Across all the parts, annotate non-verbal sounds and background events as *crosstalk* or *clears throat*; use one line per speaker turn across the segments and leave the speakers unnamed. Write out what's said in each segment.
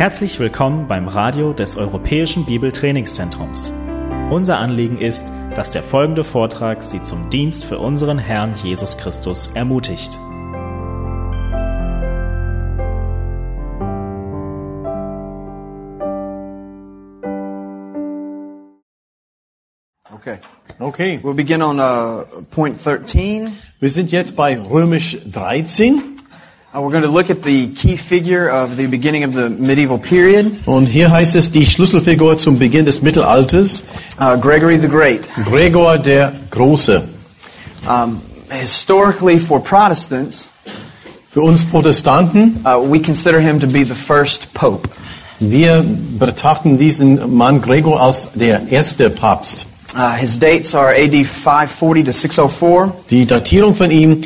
Herzlich willkommen beim Radio des Europäischen Bibeltrainingszentrums. Unser Anliegen ist, dass der folgende Vortrag Sie zum Dienst für unseren Herrn Jesus Christus ermutigt.
Okay.
Okay,
We'll begin on uh, point 13.
wir sind jetzt bei Römisch 13
Uh, we're going to look at the key figure of the beginning of the medieval period,
und hier heißt es die Schlüsselfigur zum Beginn des Mittelalters,
uh, Gregory the Great.
Gregor der Große.
Um, historically, for Protestants,
Für uns Protestanten,
uh, we consider him to be the first pope.
wir betrachten diesen Mann Gregor als der erste Papst.
Uh, his dates are AD 540 to 604.
Die Datierung von ihm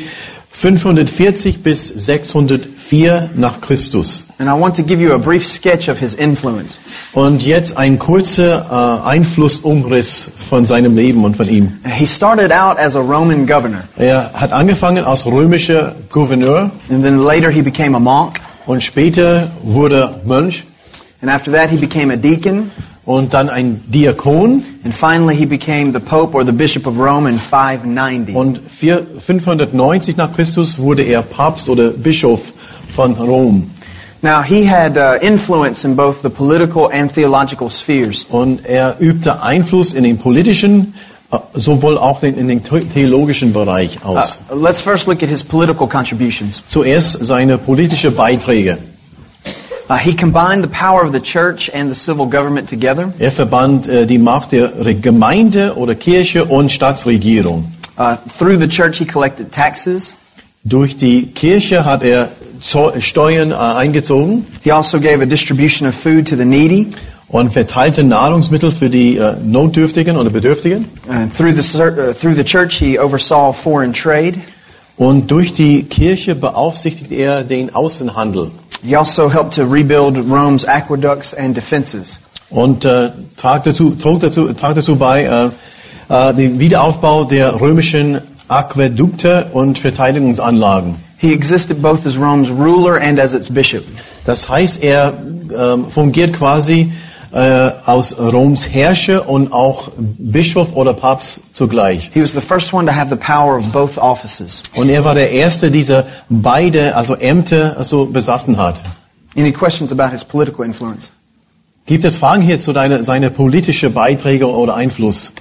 540 bis 604 nach Christus.
And I want to give you a brief sketch of his influence.
Und jetzt ein kurzer äh, Einflussumriss von seinem Leben und von ihm.
He started out as a Roman governor,
Er hat angefangen als römischer Gouverneur
and then later he became a monk,
und später wurde Mönch
and after that he became a deacon,
und dann ein Diakon
and finally he became the pope or the bishop of Rome in 590.
und vier- 590 nach Christus wurde er Papst oder Bischof von Rom.
Now, he had uh, influence in both the political and theological spheres.
Und er übte Einfluss in den politischen, äh, sowohl auch in den the- theologischen Bereich
Uh,
aus.
let's first look at his political contributions.
Zuerst seine politischen Beiträge. Er verband äh, die Macht der Gemeinde oder Kirche und Staatsregierung.
Uh, through the church, he collected taxes.
Durch die Kirche hat er Zo- Steuern äh, eingezogen
He also gave a distribution of food to the needy.
und verteilte Nahrungsmittel für die äh, Notdürftigen oder Bedürftigen.
Uh, through, the, uh, through the church, he oversaw foreign trade.
Und durch die Kirche beaufsichtigte er den Außenhandel
He also helped to rebuild Rome's aqueducts and defenses.
und äh, trug, dazu, trug, dazu, trug dazu bei äh, äh, den Wiederaufbau der römischen Aquädukte und Verteidigungsanlagen.
He existed both as Rome's ruler and as its bishop.
Das heißt, er ähm, fungiert quasi äh, aus Roms Herrscher und auch Bischof oder Papst zugleich.
He was the first one to have the power of both offices.
Und er war der Erste, dieser beide, also Ämter, also besaßen hat.
Any questions about his political influence?
Gibt es Fragen hier zu deiner, seine politische Beiträge oder Einfluss?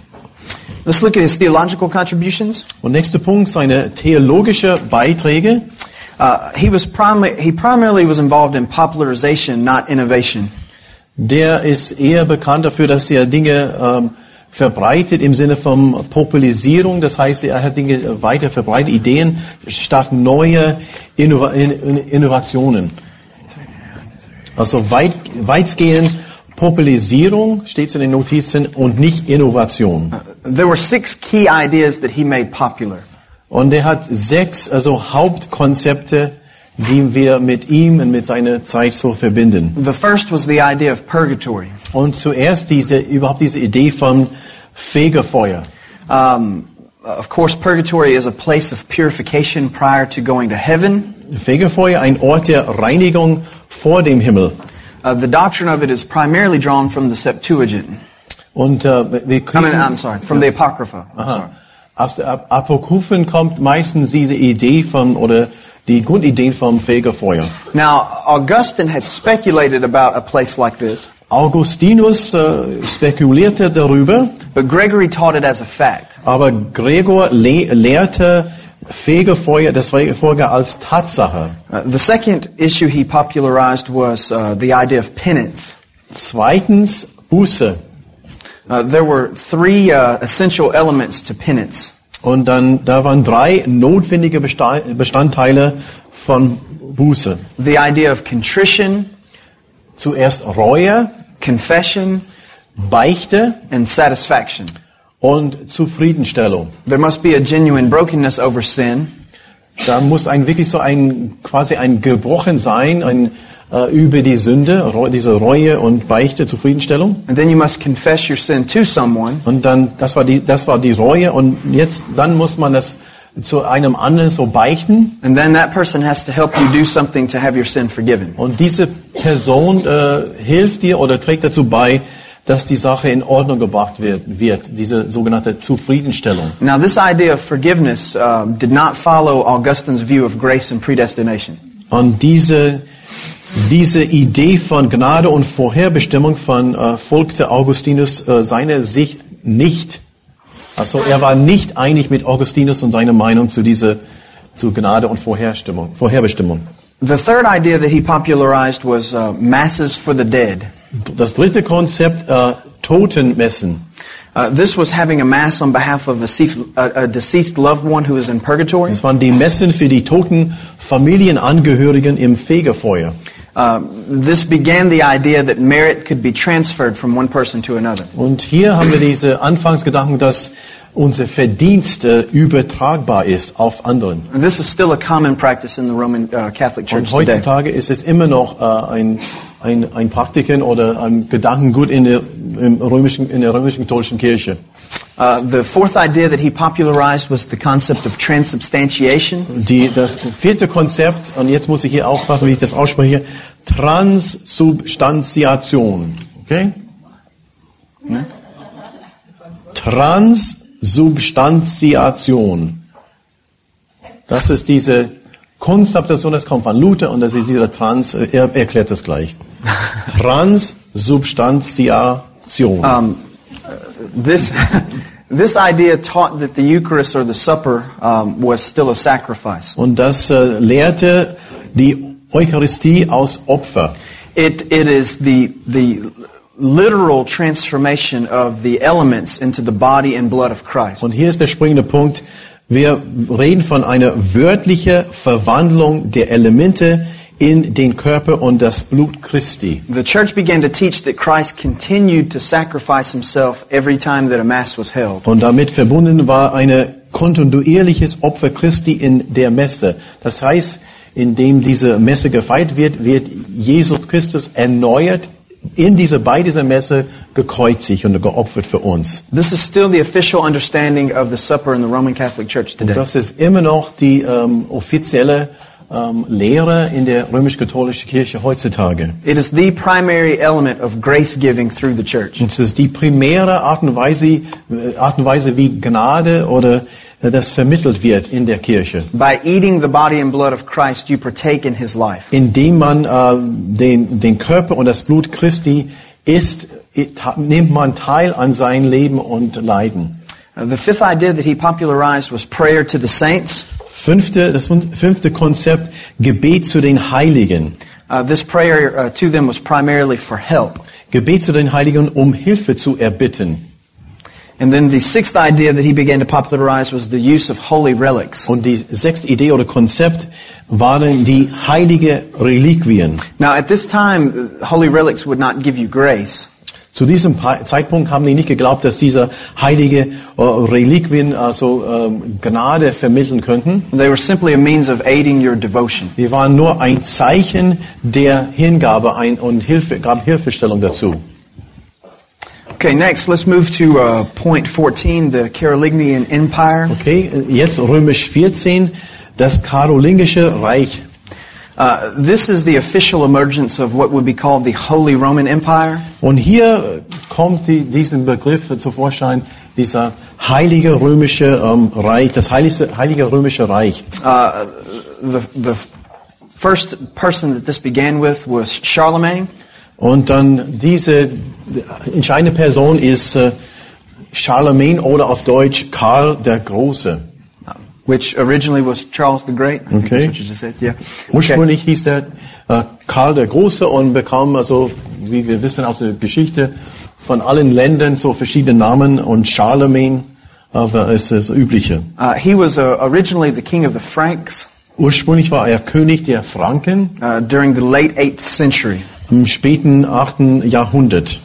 Let's look at his theological contributions.
Und nächster Punkt, seine theologische Beiträge.
Uh, he was primi- he primarily was involved in popularization, not innovation.
Der ist eher bekannt dafür, dass er Dinge ähm, verbreitet im Sinne von Populisierung. Das heißt, er hat Dinge weiter verbreitet, Ideen statt neue Innova In- In- Innovationen. Also weit, weitgehend Populisierung steht in den Notizen und nicht Innovation.
There were six key ideas that he made popular.
Und er hat sechs also Hauptkonzepte, die wir mit ihm und mit seiner Zeit so verbinden.
The first was the idea of purgatory.
Und zuerst diese, überhaupt diese Idee von Fegefeuer.
Um, of course, purgatory is a place of purification prior to going to heaven.
Fegefeuer, ein Ort der Reinigung vor dem Himmel.
Uh, the doctrine of it is primarily drawn from the Septuagint.
Und äh, wir
I
kriegen,
mean, I'm sorry, from the Apocrypha.
Aus der Ap- Apokryphen kommt meistens diese Idee von, oder die Grundidee vom Fegefeuer.
Now, Augustine had speculated about a place like this,
Augustinus äh, spekulierte darüber,
but Gregory taught it as a fact.
aber Gregor le lehrte Fegefeuer, das Fegefeuer als Tatsache.
Uh, the second issue he popularized was uh, the idea of penance.
Zweitens Buße.
Uh, there were three uh, essential elements to penance.
Und dann, da waren drei notwendige Besta- Bestandteile von Buße.
The idea of contrition,
Zuerst Reue,
confession,
Beichte
and satisfaction.
und Zufriedenstellung.
There must be a genuine brokenness over sin,
Da muss ein wirklich so ein, quasi ein Gebrochen sein, ein, äh, über die Sünde, diese Reue und Beichte, Zufriedenstellung.
and then you must confess your sin to someone,
Und dann, das war die, das war die Reue und jetzt, dann muss man das zu einem anderen so beichten.
And then that person has to help you do something to have your sin forgiven.
Und diese Person äh, hilft dir oder trägt dazu bei, dass die Sache in Ordnung gebracht wird, wird diese sogenannte Zufriedenstellung.
Now, this idea of forgiveness uh, did not follow Augustine's view of grace and predestination.
Und diese, diese Idee von Gnade und Vorherbestimmung von äh, folgte Augustinus äh, seiner Sicht nicht. Also er war nicht einig mit Augustinus und seiner Meinung zu dieser zu Gnade und Vorherstimmung, Vorherbestimmung.
The third idea that he popularized was uh, masses for the dead.
Das dritte Konzept, äh, Totenmessen.
Uh, this was having a mass on behalf of a deceased, a, deceased loved one who is in purgatory.
Das waren die Messen für die toten Familienangehörigen im Fegefeuer.
Uh, this began the idea that merit could be transferred from one person to another.
Und hier *coughs* haben wir diese Anfangsgedanken, dass unser Verdienst äh, übertragbar ist auf anderen.
And this is still a common practice in the Roman uh, Catholic Church
Und
today.
heutzutage ist es immer noch äh, ein, ein, ein Praktiken oder ein Gedankengut in der, römischen, in der römischen katholischen Kirche.
Uh, the fourth idea that he popularized was the concept of transubstantiation.
Die, das vierte Konzept, und jetzt muss ich hier aufpassen, wie ich das ausspreche, Transsubstantiation. Okay? Transsubstantiation. Das ist diese Konsubstantiation, das kommt von Luther und das ist dieser Trans, er erklärt das gleich. *laughs* Transsubstantiation.
Um, this, *laughs* this idea taught that the Eucharist or the supper um, was still a sacrifice.
Und das äh, lehrte die Eucharistie aus Opfer.
It, it is the, the literal transformation of the elements into the body and blood of Christ.
Und hier ist der springende Punkt. Wir reden von einer wörtlichen Verwandlung der Elemente in den Körper und das Blut Christi.
The church began to teach that Christ continued to sacrifice himself every time that a Mass was held.
Und damit verbunden war ein kontinuierliches Opfer Christi in der Messe. Das heißt, indem diese Messe gefeiert wird, wird Jesus Christus erneuert in dieser, bei dieser Messe gekreuzigt und geopfert für uns.
This is still the official understanding of the supper in the Roman Catholic Church today.
Das ist immer noch die ähm, offizielle ähm, Lehre in der römisch-katholischen Kirche heutzutage.
It is the primary element of grace giving through the church.
Und es ist die primäre Art und Weise, äh, Art und Weise wie Gnade oder äh, das vermittelt wird in der Kirche.
By eating the body and blood of Christ, you partake in his life.
Indem man äh, den, den Körper und das Blut Christi isst, nimmt man teil an sein Leben und Leiden.
Uh, the fifth idea that he popularized was prayer to the saints.
Fünfte, das fünfte Konzept, Gebet zu den Heiligen.
Uh, this prayer uh, to them was primarily for help.
Gebet zu den Heiligen, um Hilfe zu erbitten.
And then the sixth idea that he began to popularize was the use of holy relics.
Und die sechste Idee oder Konzept waren die heilige Reliquien.
Now, at this time, uh, holy relics would not give you grace.
Zu diesem Zeitpunkt haben die nicht geglaubt, dass diese heilige äh, Reliquien also ähm, Gnade vermitteln könnten.
They were simply a means of aiding your devotion.
Die waren nur ein Zeichen der Hingabe ein und Hilfe, gab Hilfestellung dazu.
Okay, next, let's move to uh, point 14, the Carolingian Empire.
Okay, jetzt römisch 14, das Karolingische Reich.
Uh, this is the official emergence of what would be called the Holy Roman Empire.
Und hier kommt die, diesen Begriff zu Vorschein, dieser heilige römische ähm, Reich, das heilige, heilige römische Reich.
Uh, the, the first person that this began with was Charlemagne.
Und dann diese entscheidende Person ist äh, Charlemagne oder auf Deutsch Karl der Große.
Which originally was Charles the Great. I
Okay.
said. Yeah. Okay.
Ursprünglich hieß der äh, Karl der Große und bekam also, wie wir wissen aus der Geschichte, von allen Ländern so verschiedene Namen und Charlemagne aber ist das Übliche.
Uh, he was uh, originally the king of the Franks
Ursprünglich war er König der Franken
uh, during the late 8th century.
im späten 8. Jahrhundert.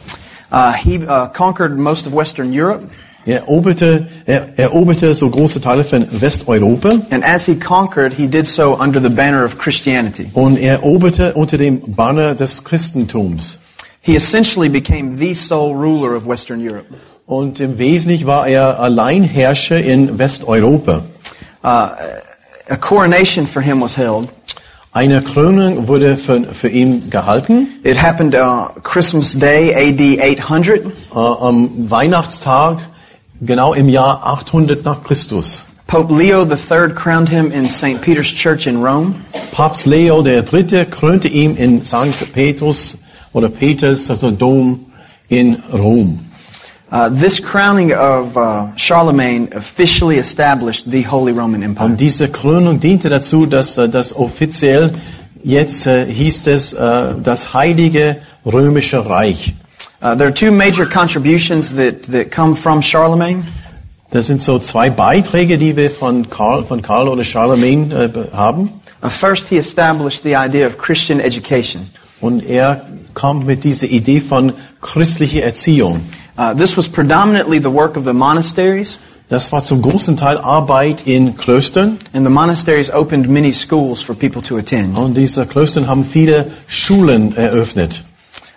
Uh, he uh, conquered most of Western Europe,
Er eroberte, er eroberte so große Teile von Westeuropa
and as he conquered, he did so under the banner of Christianity.
und er eroberte unter dem Banner des Christentums.
He essentially became the sole ruler of Western Europe.
Und im Wesentlichen war er Alleinherrscher in Westeuropa.
Uh, a coronation for him was held.
Eine Krönung wurde für, für ihn gehalten.
It happened uh, Christmas Day, AD 800.
Äh, am Weihnachtstag, genau im Jahr 800 nach Christus.
Pope Leo III crowned him in St. Peter's Church in Rome.
Papst Leo III. krönte ihn in St. Petrus oder Peters, also Dom in Rom.
Uh, this crowning of uh, Charlemagne officially established the Holy Roman Empire.
Und diese Krönung diente dazu, dass äh, das offiziell jetzt äh, hieß es äh, das Heilige Römische Reich.
Uh, there are two major contributions that, that come from Charlemagne.
Das sind so zwei Beiträge, die wir von Karl, von Karl oder Charlemagne äh, haben.
Uh, first, he established the idea of Christian education.
Und er kam mit dieser Idee von christlicher Erziehung.
Uh, this was predominantly the work of the monasteries,
Das war zum großen Teil Arbeit in Klöstern.
and the monasteries opened many schools for people to attend.
Und diese Klöstern haben viele Schulen eröffnet.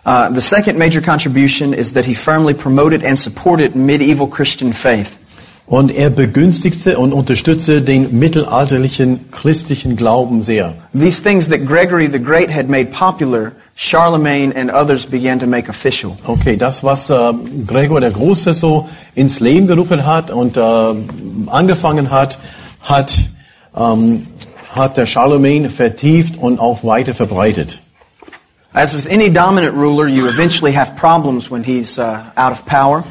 Uh, the second major contribution is that he firmly promoted and supported medieval Christian faith.
Und er begünstigte und unterstützte den mittelalterlichen christlichen Glauben sehr.
These things that Gregory the Great had made popular, Charlemagne and others began to make official.
Okay, das, was äh, Gregor der Große so ins Leben gerufen hat und äh, angefangen hat, hat, ähm, hat der Charlemagne vertieft und auch weiter verbreitet.
As with any dominant ruler, you eventually have problems when he's uh, out of power.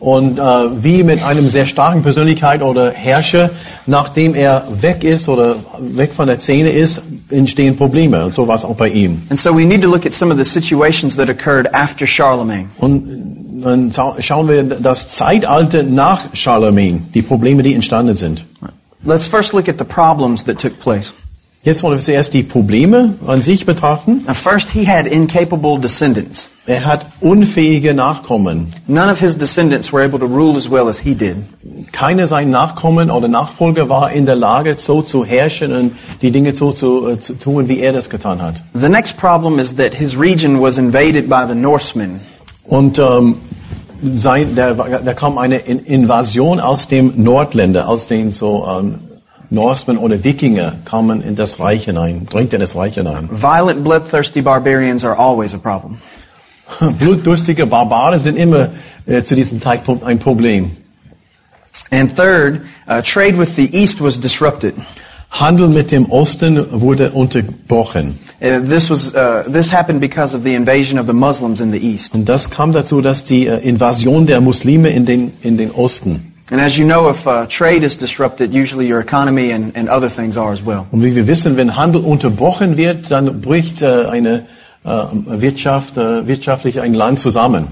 Und äh, wie mit einem sehr starken Persönlichkeit oder Herrscher, nachdem er weg ist oder weg von der Szene ist, entstehen Probleme. Und so war es auch bei ihm.
And so we need to look at some of the situations that occurred after Charlemagne.
Und dann schau- schauen wir das Zeitalter nach Charlemagne, die Probleme, die entstanden sind.
Let's first look at the problems that took place.
Jetzt wollen wir zuerst die Probleme an sich betrachten.
Now, first, he had incapable descendants.
Er hat unfähige Nachkommen.
None of his descendants were able to rule as well as he did.
Keiner seiner Nachkommen oder Nachfolger war in der Lage, so zu herrschen und die Dinge so zu, äh, zu tun, wie er das getan hat.
The next problem is that his region was invaded by the Norsemen.
Und ähm, sein, da, da kam eine In- Invasion aus dem Nordländer, aus den so ähm, Norsemen oder Wikinger kamen in das Reich hinein, drängten in das Reich hinein. *laughs*
Violent, bloodthirsty barbarians are always a problem.
Blutdurstige Barbaren sind immer äh, zu diesem Zeitpunkt ein Problem.
And third, uh, trade with the East was disrupted.
Handel mit dem Osten wurde unterbrochen.
Uh, this was uh, this happened because of the invasion of the Muslims in the East.
Und das kam dazu, dass die äh, Invasion der Muslime in den, in den Osten.
And as you know, if trade is disrupted, usually your economy and, and other things are as well.
Und wie wir wissen, wenn Handel unterbrochen wird, dann bricht äh, eine äh, Wirtschaft, äh, wirtschaftlich ein Land zusammen.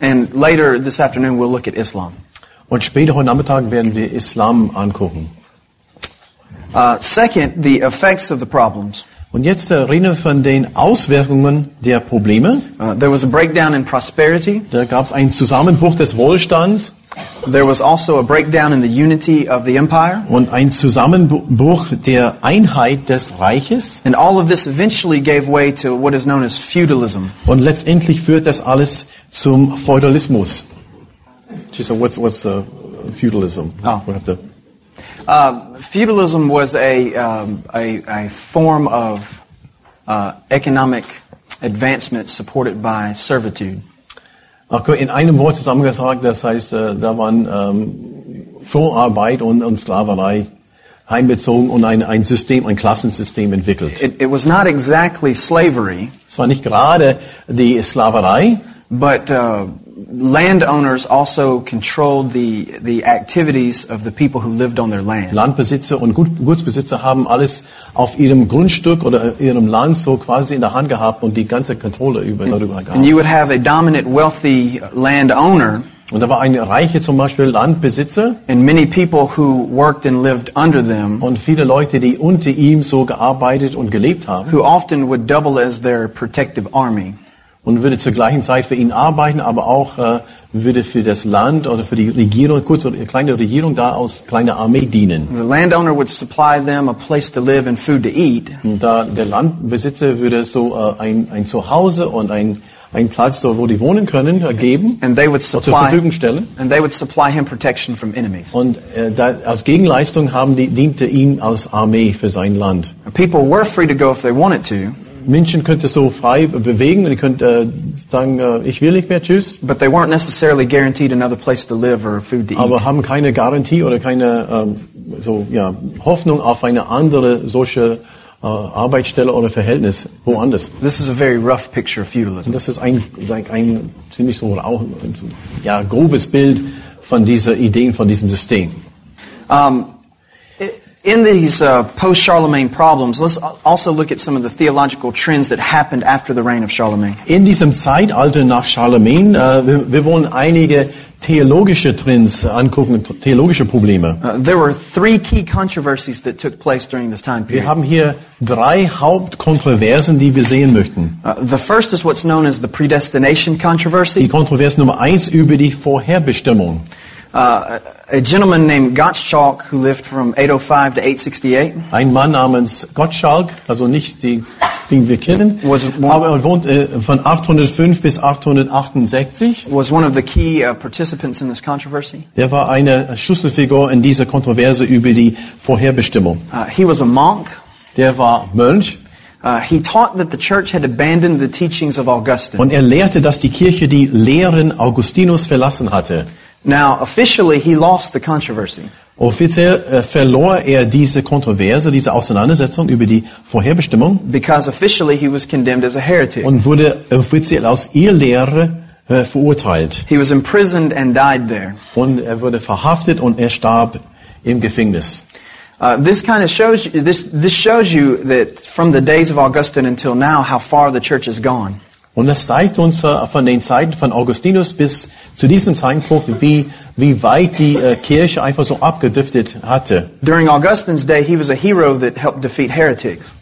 And later this afternoon, we'll look at Islam.
Und später heute Nachmittag werden wir Islam angucken.
Uh, second, the effects of the problems.
Und jetzt äh, reden wir von den Auswirkungen der Probleme.
Uh, there was a breakdown in prosperity.
Da gab es einen Zusammenbruch des Wohlstands
There was also a breakdown in the unity of the empire.
und ein Zusammenbruch der Einheit des Reiches.
And all of this eventually gave way to what is known as feudalism.
Und letztendlich führt das alles zum Feudalismus. She said, what's, what's uh, feudalism?
Oh.
We have to-
Uh, feudalism was a, um, a, a form of uh, economic advancement supported by servitude.
In einem Wort zusammengesagt, das heißt, äh, da waren ähm, Vorarbeit und, und Sklaverei einbezogen und ein, ein System, ein Klassensystem entwickelt.
It, it was not exactly slavery,
Es war nicht gerade die Sklaverei,
but uh, landowners also controlled the, the activities of the people who lived on their land.
Landbesitzer und Gut, Gutsbesitzer haben alles auf ihrem Grundstück oder ihrem Land so quasi in der Hand gehabt und die ganze Kontrolle über darüber gehabt.
And you would have a dominant, wealthy landowner
Und da war ein reicher zum Beispiel Landbesitzer
and many people who worked and lived under them
und viele Leute, die unter ihm so gearbeitet und gelebt haben
who often would double as their protective army.
Und würde zur gleichen Zeit für ihn arbeiten, aber auch äh, würde für das Land oder für die Regierung, kurze eine kleine Regierung da aus kleiner Armee dienen.
The landowner would supply them a place to live and food to eat,
Und da der Landbesitzer würde so äh, ein, ein Zuhause und ein, einen Platz, so, wo die wohnen können, äh, geben
and they would
zur Verfügung stellen.
and they would supply him protection from enemies.
Und äh, da, als Gegenleistung haben die, diente ihm als Armee für sein Land.
People were free to go if they wanted to,
Menschen könnte so frei bewegen und könnte äh, sagen, äh, ich will nicht mehr, tschüss.
but they weren't necessarily guaranteed another place to live or food to eat.
aber haben keine Garantie oder keine ähm, so, ja, Hoffnung auf eine andere solche äh, Arbeitsstelle oder Verhältnis woanders.
This is a very rough picture of feudalism.
Das ist ein, ein, ziemlich so, auch, ja, grobes Bild von dieser Ideen, von diesem System.
Um, i- in these uh, post-Charlemagne problems, let's also look at some of the theological trends that happened after the reign of Charlemagne.
In diesem Zeitalter nach Charlemagne, äh, wir, wir wollen einige theologische Trends angucken, theologische Probleme.
Uh, there were three key controversies that took place during this time period.
Wir haben hier drei Hauptkontroversen, die wir sehen möchten.
Uh, the first is what's known as the predestination controversy. Die.
Kontroverse Nummer eins über die Vorherbestimmung.
Uh, a gentleman named Gottschalk, who lived from 805 to 868,
Ein Mann namens Gottschalk, also nicht die, den wir kennen,
Was-
aber er wohnt äh, von 805 bis 868.
was one of the key uh, participants in this controversy.
Der war eine Schlüsselfigur in dieser Kontroverse über die Vorherbestimmung.
Uh, he was a monk.
Der war Mönch
Uh, he taught that the church had abandoned the teachings of Augustine.
und er lehrte, dass die Kirche die Lehren Augustinus verlassen hatte.
Now, officially, he lost the controversy.
Offiziell äh, verlor er diese Kontroverse, diese Auseinandersetzung über die Vorherbestimmung
because officially he was condemned as a heretic.
und wurde offiziell aus Irrlehre äh, verurteilt.
He was imprisoned and died there.
Und er wurde verhaftet und er starb im Gefängnis.
Uh, this kind of shows you, this, this shows you that from the days of Augustine until now, how far the church has gone.
Und das zeigt uns äh, von den Zeiten von Augustinus bis zu diesem Zeitpunkt, wie, wie weit die äh, Kirche einfach so abgedriftet hatte.
During Augustine's day, he was a hero that helped defeat heretics.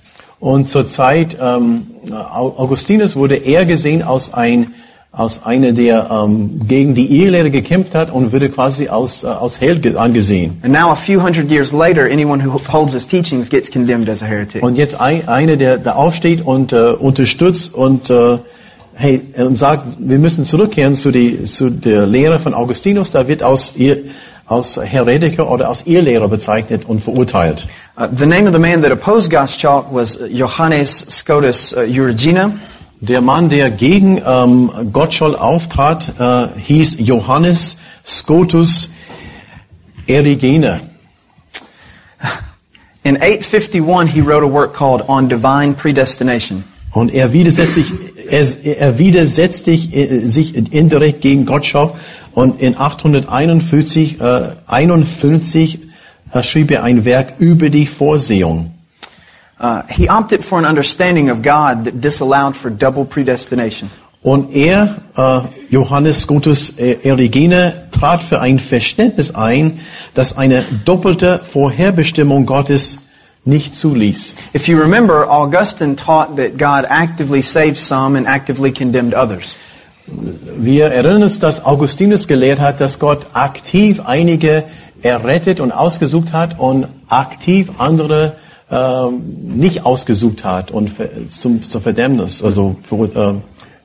Und zur Zeit ähm, Au- Augustinus wurde er gesehen als ein als einer, der ähm, gegen die Irrlehre gekämpft hat und wurde quasi als, äh, als Held ge- angesehen.
And now, a few hundred years later, anyone who holds his teachings gets condemned as a heretic.
Und jetzt ein, einer, der da aufsteht und äh, unterstützt und äh, hey und sagt, wir müssen zurückkehren zu, die, zu der Lehre von Augustinus. Da wird aus ihr als Heretiker oder als Irrlehrer bezeichnet und verurteilt.
Uh, the name of the man that opposed Gottschalk was uh, Johannes Scotus uh, Eurygena.
Der Mann, der gegen ähm, Gottschall auftrat, äh, hieß Johannes Scotus Erigene.
In 851, he wrote a work called On Divine Predestination.
Und er widersetzt sich, er, er widersetzt sich, äh, sich indirekt gegen Gottschall. Und in 841 äh, 51, äh, schrieb er ein Werk über die Vorsehung.
Uh, he opted for an understanding of God that disallowed for double predestination.
Und er, äh, Johannes Scotus Erigene, trat für ein Verständnis ein, das eine doppelte Vorherbestimmung Gottes nicht zuließ.
If you remember, Augustine taught that God actively saved some and actively condemned others.
Wir erinnern uns, dass Augustinus gelehrt hat, dass Gott aktiv einige errettet und ausgesucht hat und aktiv andere ähm, nicht ausgesucht hat und ver- zum, zur Verdammnis, also für, äh,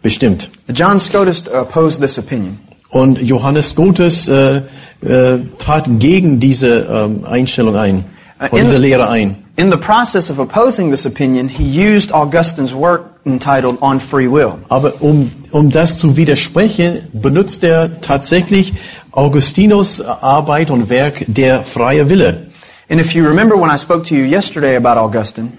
bestimmt.
John Scotus opposed this opinion.
Und Johannes Scotus äh, äh, trat gegen diese ähm, Einstellung ein,
Äh,
oder
in-
diese Lehre ein.
In the process of opposing this opinion, he used Augustine's work entitled On Free Will.
Aber um, um das zu widersprechen, benutzt er tatsächlich Augustinus Arbeit und Werk der freie Wille.
And if you remember when I spoke to you yesterday about Augustine,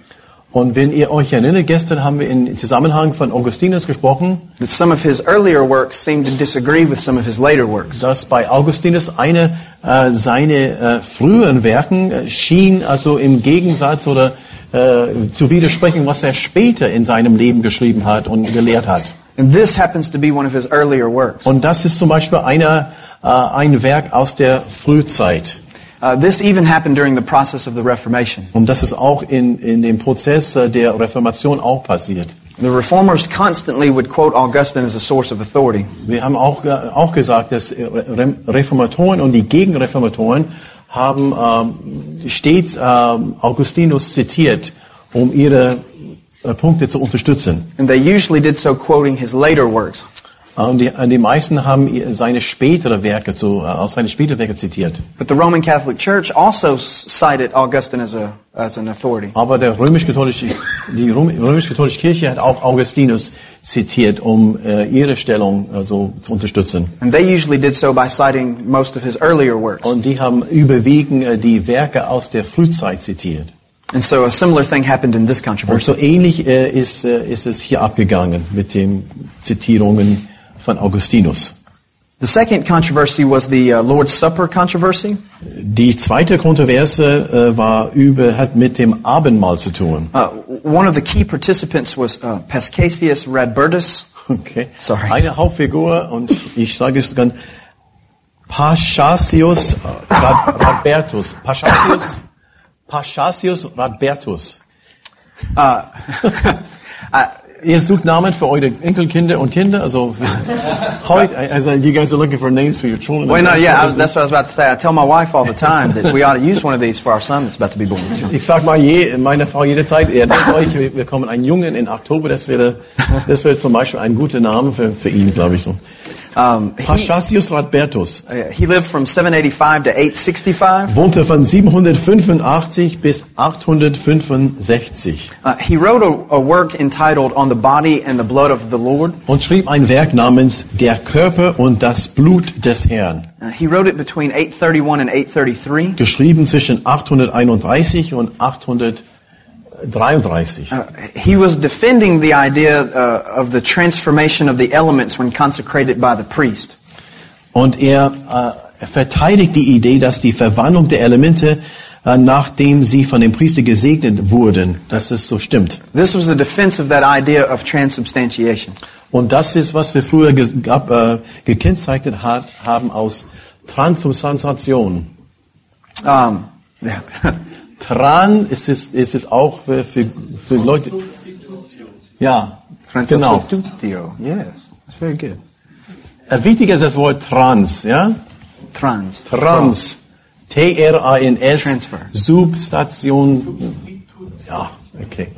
Und wenn ihr euch erinnert, gestern haben wir im Zusammenhang von Augustinus gesprochen,
that some of his earlier works seem to disagree with some of his later works.
dass bei Augustinus eine äh, seine äh, früheren Werken äh, schien also im Gegensatz oder äh, zu widersprechen, was er später in seinem Leben geschrieben hat und gelehrt hat.
And this happens to be one of his earlier works.
Und das ist zum Beispiel eine, äh, ein Werk aus der Frühzeit.
Uh, this even happened during the process of the Reformation.
Und das ist auch in, in dem Prozess äh, der Reformation auch passiert.
The reformers constantly would quote Augustine as a source of authority.
Wir haben auch, auch gesagt, dass äh, Re- Reformatoren und die Gegenreformatoren haben ähm, stets ähm, Augustinus zitiert, um ihre äh, Punkte zu unterstützen.
And they usually did so quoting his later works.
Und die, die meisten haben seine spätere Werke zu, äh, aus seine spätere Werke zitiert.
But the Roman Catholic Church also cited Augustine as a as an authority.
Aber der römisch-katholische, die Röm- römisch-katholische Kirche hat auch Augustinus zitiert, um äh, ihre Stellung also zu unterstützen.
And they usually did so by citing most of his earlier works.
Und die haben überwiegend äh, die Werke aus der Frühzeit zitiert.
And so a similar thing happened in this
Und
controversy.
so ähnlich äh, ist, äh, ist es hier abgegangen mit den Zitierungen von Augustinus.
The second controversy was the uh, Lord's Supper controversy.
Die zweite Kontroverse äh, war über, hat mit dem Abendmahl zu tun.
Uh, one of the key participants was uh, Pescasius Radbertus.
Okay.
Sorry.
Eine Hauptfigur, und ich sage es ganz, Paschasius Rad, Radbertus. Paschasius, Paschasius Radbertus.
Uh, *laughs*
Ihr sucht Namen für eure Enkelkinder und Kinder, also *laughs* heute, also you guys are looking for names for your children.
Well, no, yeah, I was, that's what I was about to say. I tell my wife all the time that we ought to use one of these for our son that's about to be born. *laughs*
Ich sag mal je, meiner Frau jederzeit, ihr denkt euch, wir wir bekommen einen Jungen in Oktober, das wäre, das wäre zum Beispiel ein guter Name für, für ihn, glaube ich so.
Um, he,
Paschasius Radbertus
uh, he lived from 785 to 865.
wohnte von 785 bis 865
Uh, he wrote a, a work entitled On the Body and the Blood of the Lord.
und schrieb ein Werk namens Der Körper und das Blut des Herrn,
Uh, he wrote it between 831 and 833.
geschrieben zwischen 831 und 833.
Uh, he was defending the idea uh, of the transformation of the elements when consecrated by the priest.
Und er, er verteidigt die Idee, dass die Verwandlung der Elemente, äh, nachdem sie von dem Priester gesegnet wurden, dass es so stimmt.
This was a defense of that idea of transubstantiation.
Und das ist, was wir früher ge gab, äh, gekennzeichnet hat, haben aus Transubstantiation.
Um, *laughs* yeah.
Tran ist es, ist es auch für, für, für Leute. Ja, genau.
Yes, very good.
Wichtig ist das Wort trans, ja?
Trans.
Trans. T-R-A-N-S.
Transfer.
Substation. Ja, okay.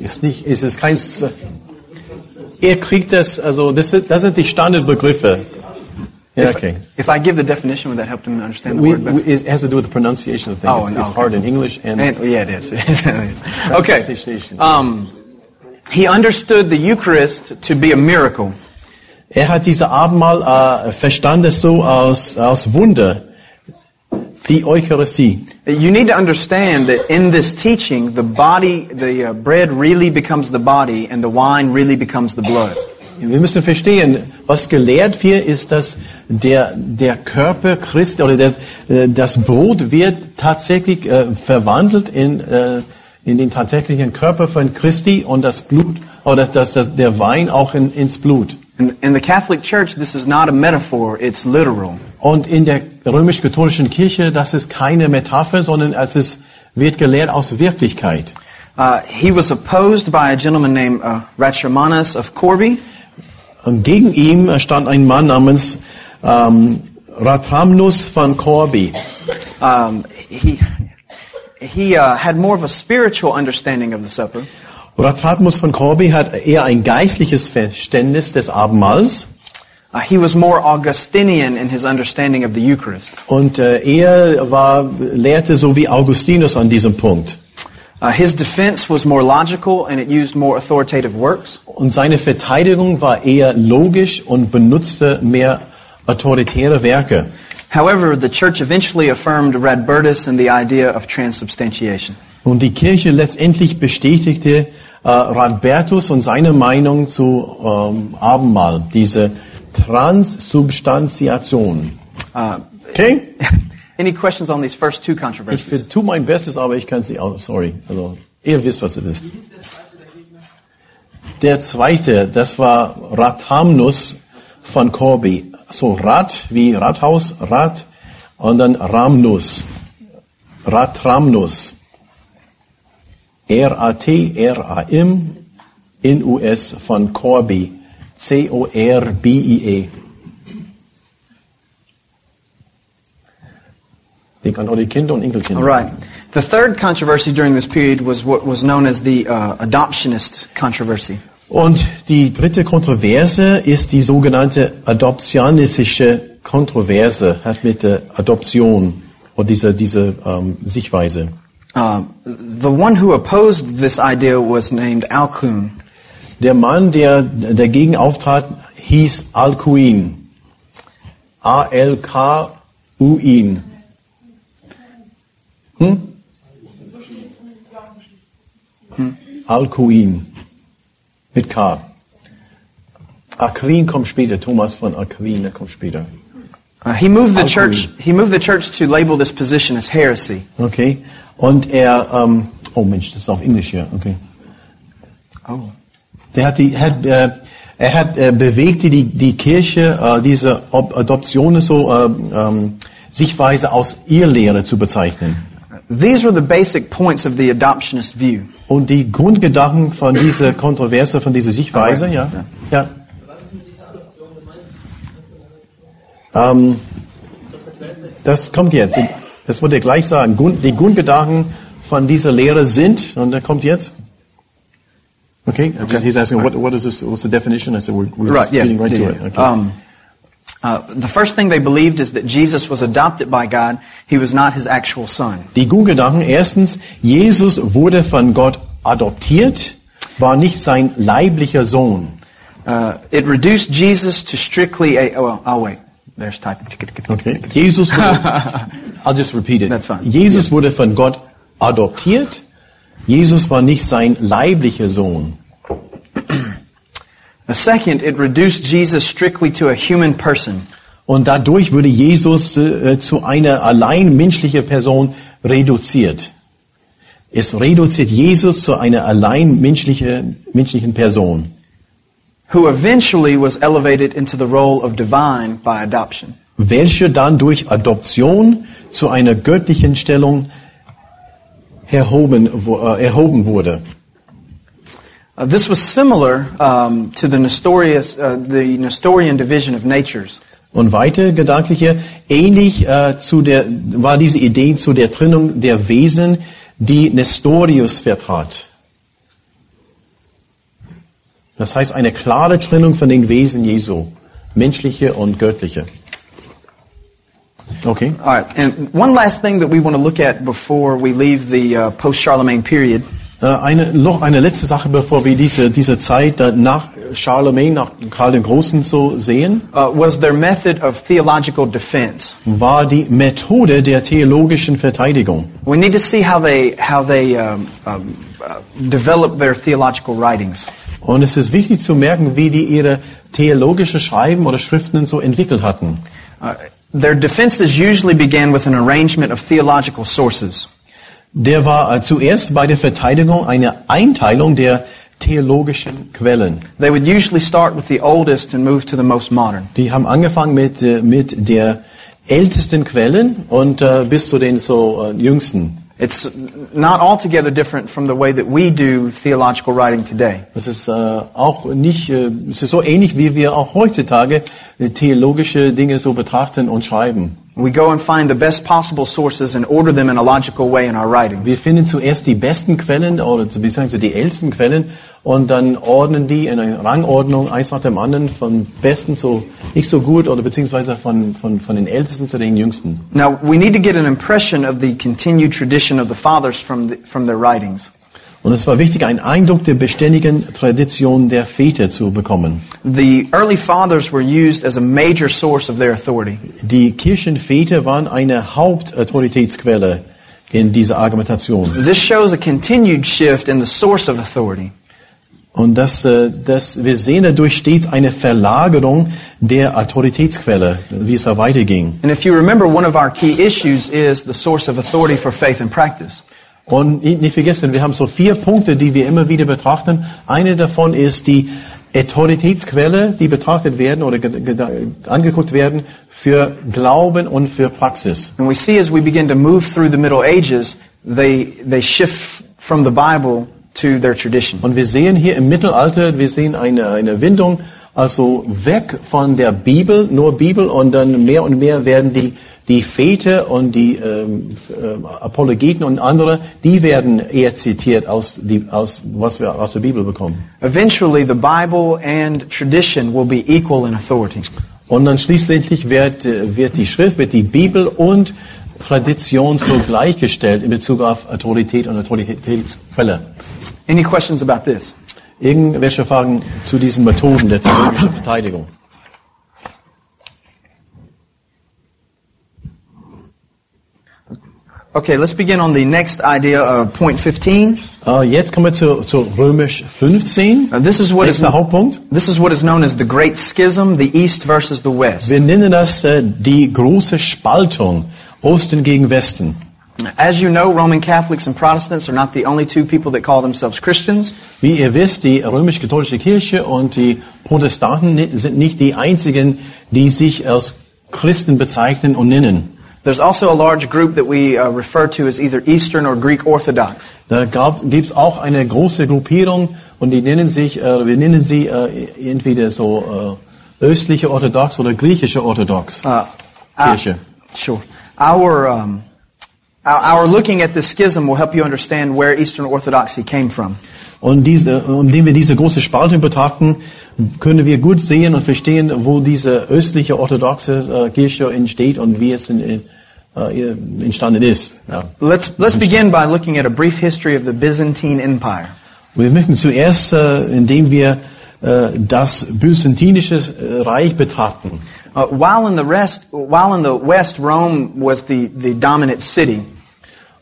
Ist nicht, ist es kein, er kriegt das, also, das sind, das sind die Standardbegriffe. Ja,
If,
okay.
if I give the definition, would that help them understand the
We,
word better?
we, it has to do with the pronunciation of things.
Oh,
it's
no,
it's
okay.
hard in English and,
And, yeah, it is. *laughs* It is. okay. Um, he understood the Eucharist to be a miracle.
er hat diese Abendmahl äh, verstanden so aus, aus Wunder. Die Eucharistie.
You need to understand that in this teaching, the body, the uh, bread really becomes the body, and the wine really becomes the blood.
Wir müssen verstehen, was gelehrt wird, ist, dass der, der Körper Christi oder das, äh, das Brot wird tatsächlich äh, verwandelt in, äh, in den tatsächlichen Körper von Christi und das Blut oder das, das, das, der Wein auch in, ins Blut.
In, in the Catholic Church, this is not a metaphor, it's literal.
Und in der römisch-katholischen Kirche, das ist keine Metapher, sondern es ist, wird gelehrt aus Wirklichkeit.
Uh, he was opposed by a gentleman named uh, Ratchamanus of Corby.
Und gegen ihn stand ein Mann namens ähm, Rathamnus von Corby.
Um, he he uh, had more of a spiritual understanding of the supper.
Rathamnus von Corby hat eher ein geistliches Verständnis des Abendmahls
Uh, he was more Augustinian in his understanding of the Eucharist.
und äh, er war, lehrte so wie Augustinus an diesem Punkt.
Uh, his defense was more logical and it used more authoritative works.
Und seine Verteidigung war eher logisch und benutzte mehr autoritäre Werke.
However, the church eventually affirmed Radbertus and the idea of transubstantiation.
Und die Kirche letztendlich bestätigte äh, Radbertus und seine Meinung zu ähm, Abendmahl, diese Transsubstantiation.
Uh,
Okay? *laughs*
any questions on these first two
Ich
controversies?
tue mein Bestes, aber ich kann es nicht. Oh, sorry. Also, ihr wisst, was es ist. Der zweite, das war Rathamnus von Corby. So Rat wie Rathaus, Rat und dann Ramnus. Ratramnus. R-A-T-R-A-M in US von Corby. C-O-R-B-I-E. Denk an eure Kinder und Enkelkinder.
All right. The third controversy during this period was what was known as the uh, adoptionist controversy.
Und die dritte Kontroverse ist die sogenannte adoptionistische Kontroverse, hat mit der Adoption und dieser diese ähm, Sichtweise.
Uh, the one who opposed this idea was named Alcuin.
Der Mann, der dagegen auftrat, hieß Alcuin. A-L-K-U-In. Hm? hm? Alcuin. Mit K. Aquin kommt später. Thomas von Aquin, kommt später.
Uh, he moved the
Alcuin.
church. He moved the church to label this position as heresy.
Okay. Und er, ähm, oh Mensch, das ist auf Englisch hier. Okay.
Oh.
Der hat die, hat, äh, er hat äh, bewegte die die Kirche äh, diese Ob Adoption so äh, ähm, Sichtweise aus Irrlehre zu bezeichnen.
These were the basic points of the adoptionist view.
Und die Grundgedanken von dieser Kontroverse, von dieser Sichtweise, ja, ja. Ähm, das kommt jetzt. Das wollte ich gleich sagen. Die Grundgedanken von dieser Lehre sind, und der kommt jetzt. Okay, he's asking what, what is this? What's the definition? I said we're, we're
Right. Yeah.
getting right
yeah,
to
yeah.
it. Okay.
Um, uh, the first thing they believed is that Jesus was adopted by God. He was not his actual son.
Die Grundgedanken. Erstens, Jesus wurde von Gott adoptiert, war nicht sein leiblicher Sohn.
Uh, it reduced Jesus to strictly a. Oh, well, I'll wait. There's typing.
Okay. Jesus wurde, *laughs* I'll just repeat it.
That's fine.
Jesus wurde von Gott adoptiert. Jesus war nicht sein leiblicher Sohn.
The second, it reduced Jesus strictly to a human person.
Und dadurch wurde Jesus äh, zu einer allein menschlichen Person reduziert. Es reduziert Jesus zu einer allein menschlichen, menschlichen Person,
who eventually was elevated into the role of divine by adoption.
welche dann durch Adoption zu einer göttlichen Stellung erhoben, äh, erhoben wurde.
Uh, this was similar um, to the Nestorius, uh, the Nestorian division of natures.
Und weiter gedankliche, ähnlich äh, zu der, war diese Idee zu der Trennung der Wesen, die Nestorius vertrat. Das heißt eine klare Trennung von den Wesen Jesu, menschliche und göttliche. Okay.
All right, and one last thing that we want to look at before we leave the uh, post-Charlemagne period
Eine, noch eine letzte Sache, bevor wir diese, diese Zeit äh, nach Charlemagne, nach Karl den Großen so sehen,
uh, was their method of theological defense.
war die Methode der theologischen Verteidigung.
We need to see how they how they um, um, uh, their theological writings.
Und es ist wichtig zu merken, wie die ihre theologische Schreiben oder Schriften so entwickelt hatten.
Uh, their defenses usually began with an arrangement of theological sources.
Der war äh, zuerst bei der Verteidigung eine Einteilung der theologischen Quellen.
They would usually start with the oldest and move to the most modern.
Die haben angefangen mit, äh, mit der ältesten Quellen und äh, bis zu den so äh, jüngsten.
It's not altogether different from the way that we do theological writing today.
Das ist äh, auch nicht, äh, es ist so ähnlich, wie wir auch heutzutage theologische Dinge so betrachten und schreiben.
We go and find the best possible sources and order them in a logical way in our writings.
Wir finden zuerst die besten Quellen oder beziehungsweise die ältesten Quellen und dann ordnen die in einer Rangordnung eins nach dem anderen von besten zu nicht so gut oder beziehungsweise von, von, von den ältesten zu den jüngsten.
Now, we need to get an impression of the continued tradition of the fathers from, the, from their writings.
Und es war wichtig, einen Eindruck der beständigen Tradition der Väter zu bekommen.
The early fathers were used as a major source of their authority.
Die Kirchenväter waren eine Hauptautoritätsquelle in dieser Argumentation.
This shows a continued shift in the source of authority.
Und das, äh, das, wir sehen dadurch stets eine Verlagerung der Autoritätsquelle, wie es da weiterging.
And if you remember, one of our key issues is the source of authority for faith and practice.
Und nicht vergessen, wir haben so vier Punkte, die wir immer wieder betrachten. Eine davon ist die Autoritätsquelle, die betrachtet werden oder ge- ge- angeguckt werden für Glauben und für Praxis.
And we see as we begin to move through the Middle Ages, they, they shift from the Bible to their tradition.
Und wir sehen hier im Mittelalter, wir sehen eine, eine Windung, also weg von der Bibel, nur Bibel, und dann mehr und mehr werden die die Väter und die ähm, äh, Apologeten und andere, die werden eher zitiert aus, die, aus was wir aus der Bibel bekommen.
Eventually, the Bible and tradition will be equal in authority.
Und dann schließlich wird, äh, wird die Schrift, wird die Bibel und Tradition so gleichgestellt in Bezug auf Autorität und Autoritätsquelle.
Any questions about this?
Irgendwelche Fragen zu diesen Methoden der theologischen Verteidigung?
Okay, let's begin on the next idea, uh, point 15.
Äh, jetzt kommen wir zu, zu Römisch 15.
Uh, this is what is
Nächster Hauptpunkt.
this is what is known as the Great Schism, the East versus the West.
Wir nennen das äh, die große Spaltung, Osten gegen Westen.
As you know, Roman Catholics and Protestants are not the only two people that call themselves Christians.
Wie ihr wisst, die römisch-katholische Kirche und die Protestanten sind nicht die einzigen, die sich als Christen bezeichnen und nennen.
There's also a large group that we uh, refer to as either Eastern or Greek Orthodox.
Da gibt es auch eine große Gruppierung und die nennen sich, äh, wir nennen sie äh, entweder so äh, östliche Orthodox oder griechische Orthodox
Uh,
Kirche.
uh, sure. Our, um, our, our looking at this schism will help you understand where Eastern Orthodoxy came from.
Und diese, indem wir diese große Spaltung betrachten, können wir gut sehen und verstehen, wo diese östliche orthodoxe äh, Kirche entsteht und wie es in, in, äh, entstanden ist. Ja.
Let's, let's begin by looking at a brief history of the Byzantine Empire.
Wir möchten zuerst, äh, indem wir das byzantinische Reich betrachten.
Uh, while in the rest, while in the West, Rome was the, the dominant city.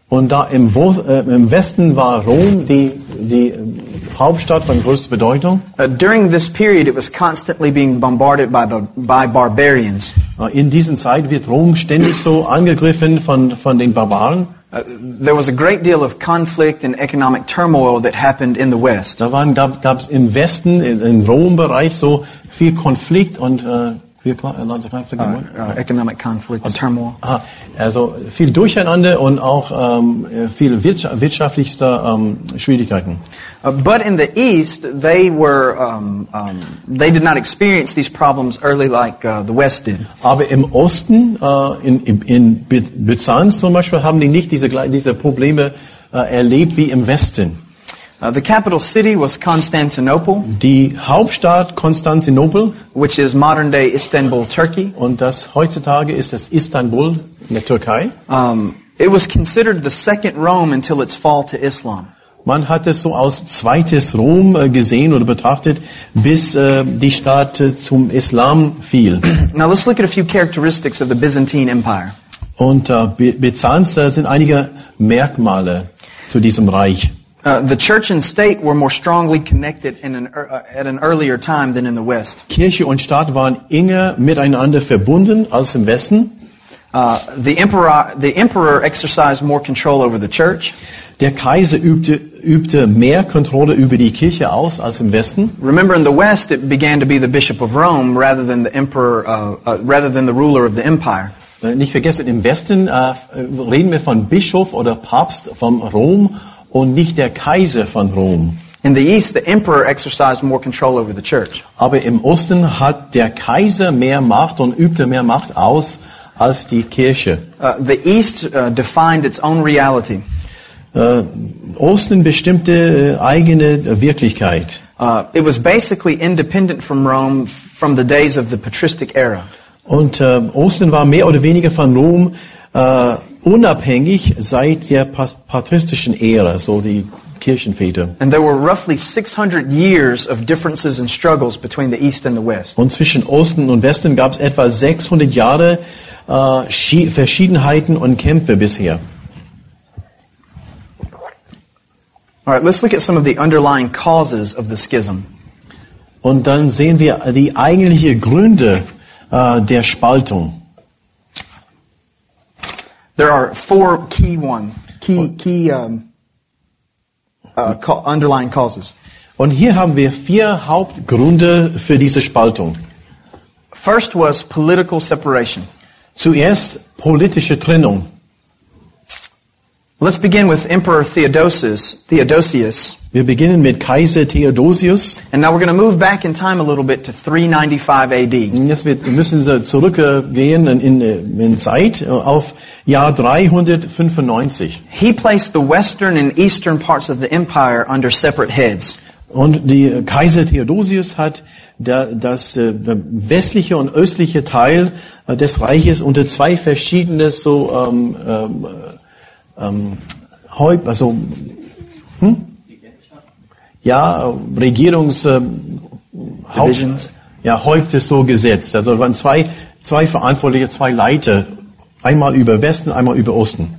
Und da im, Westen war Rom die, die Hauptstadt von größter Bedeutung.
Uh, during this period, it was constantly being bombarded by, by barbarians.
Äh, In dieser Zeit wird Rom ständig so angegriffen von, von den Barbaren.
Uh, there was a great deal of conflict and economic turmoil that happened in the West.
Da waren, gab es im Westen, in- im Rom-Bereich so viel Konflikt und
Uh, economic conflict and turmoil.
Aha, also viel Durcheinander und auch ähm, viel wirtscha- wirtschaftlichste ähm, Schwierigkeiten.
Uh, but in the East, they were um, um, they did not experience these problems early like uh, the West did.
Aber im Osten, äh, in, in, in By- Byzanz zum Beispiel, haben die nicht diese, diese Probleme äh, erlebt wie im Westen.
Uh, the capital city was Constantinople,
Die Hauptstadt Konstantinopel
which is modern day Istanbul, Turkey.
und das heutzutage ist das Istanbul in der Türkei.
Um, it was considered the second Rome until its fall to Islam.
Man hat es so als zweites Rom äh, gesehen oder betrachtet, bis äh, die Stadt äh, zum Islam fiel. *clears throat*
Now let's look at a few characteristics of the Byzantine Empire.
Und äh, By- Byzanz sind einige Merkmale zu diesem Reich.
Uh, the church and state were more strongly connected in an, uh, at an earlier time than in the West.
Kirche und Staat waren enger miteinander verbunden als im Westen.
Uh, the emperor, the emperor exercised more control over the church.
Der Kaiser übte, übte mehr Kontrolle über die Kirche aus als im Westen.
Remember, in the West, it began to be the bishop of Rome rather than the emperor, uh, uh, rather than the ruler of the empire.
Äh, Nicht vergessen, im Westen äh, reden wir von Bischof oder Papst von Rom und nicht der Kaiser von Rom.
In the East, the emperor exercised more control over the church.
Aber im Osten hat der Kaiser mehr Macht und übte mehr Macht aus als die Kirche.
Uh, the East uh, defined its own reality.
Äh, Osten bestimmte äh, eigene Wirklichkeit.
Uh, it was basically independent from Rome from the days of the patristic era.
Und äh, Osten war mehr oder weniger von Rom unabhängig seit der patristischen Ära, so die Kirchenväter.
And there were roughly 600 years of differences and struggles between the East and the West.
Und zwischen Osten und Westen gab es etwa 600 Jahre äh, Schi- Verschiedenheiten und Kämpfe bisher.
All right, let's look at some of the underlying causes of the schism.
Und dann sehen wir die eigentlichen Gründe äh, der Spaltung.
There are four key ones, key, key um, uh, underlying causes.
Und hier haben wir vier Hauptgründe für diese Spaltung.
First was political separation.
Zuerst politische Trennung.
Let's begin with Emperor Theodosius. Theodosius.
Wir beginnen mit Kaiser Theodosius.
And now we're going to move back in time a little bit to 395 AD.
Und Jetzt müssen Sie zurückgehen in, in, in Zeit äh, auf Jahr 395.
He placed the western and eastern parts of the empire under separate heads.
Und die Kaiser Theodosius hat der, das äh, der westliche und östliche Teil äh, des Reiches unter zwei verschiedene so ähm, ähm, äh, ähm, Häupt, also hm? ja Regierungs äh, Haupt, ja Häupte so gesetzt. Also waren zwei zwei Verantwortliche, zwei Leiter, einmal über Westen, einmal über Osten.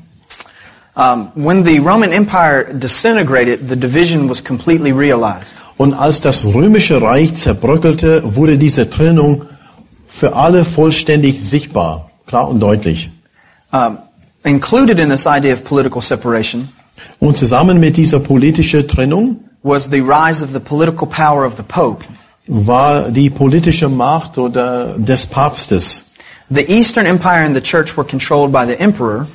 Um, when the Roman Empire disintegrated, the division was completely realized.
Und als das römische Reich zerbröckelte, wurde diese Trennung für alle vollständig sichtbar, klar und deutlich.
Um, included in this idea of political separation
Und zusammen mit dieser politischen Trennung
was the rise of the political power of the Pope.
war die politische Macht oder des Papstes.
The Eastern Empire and the Church were controlled by the emperor,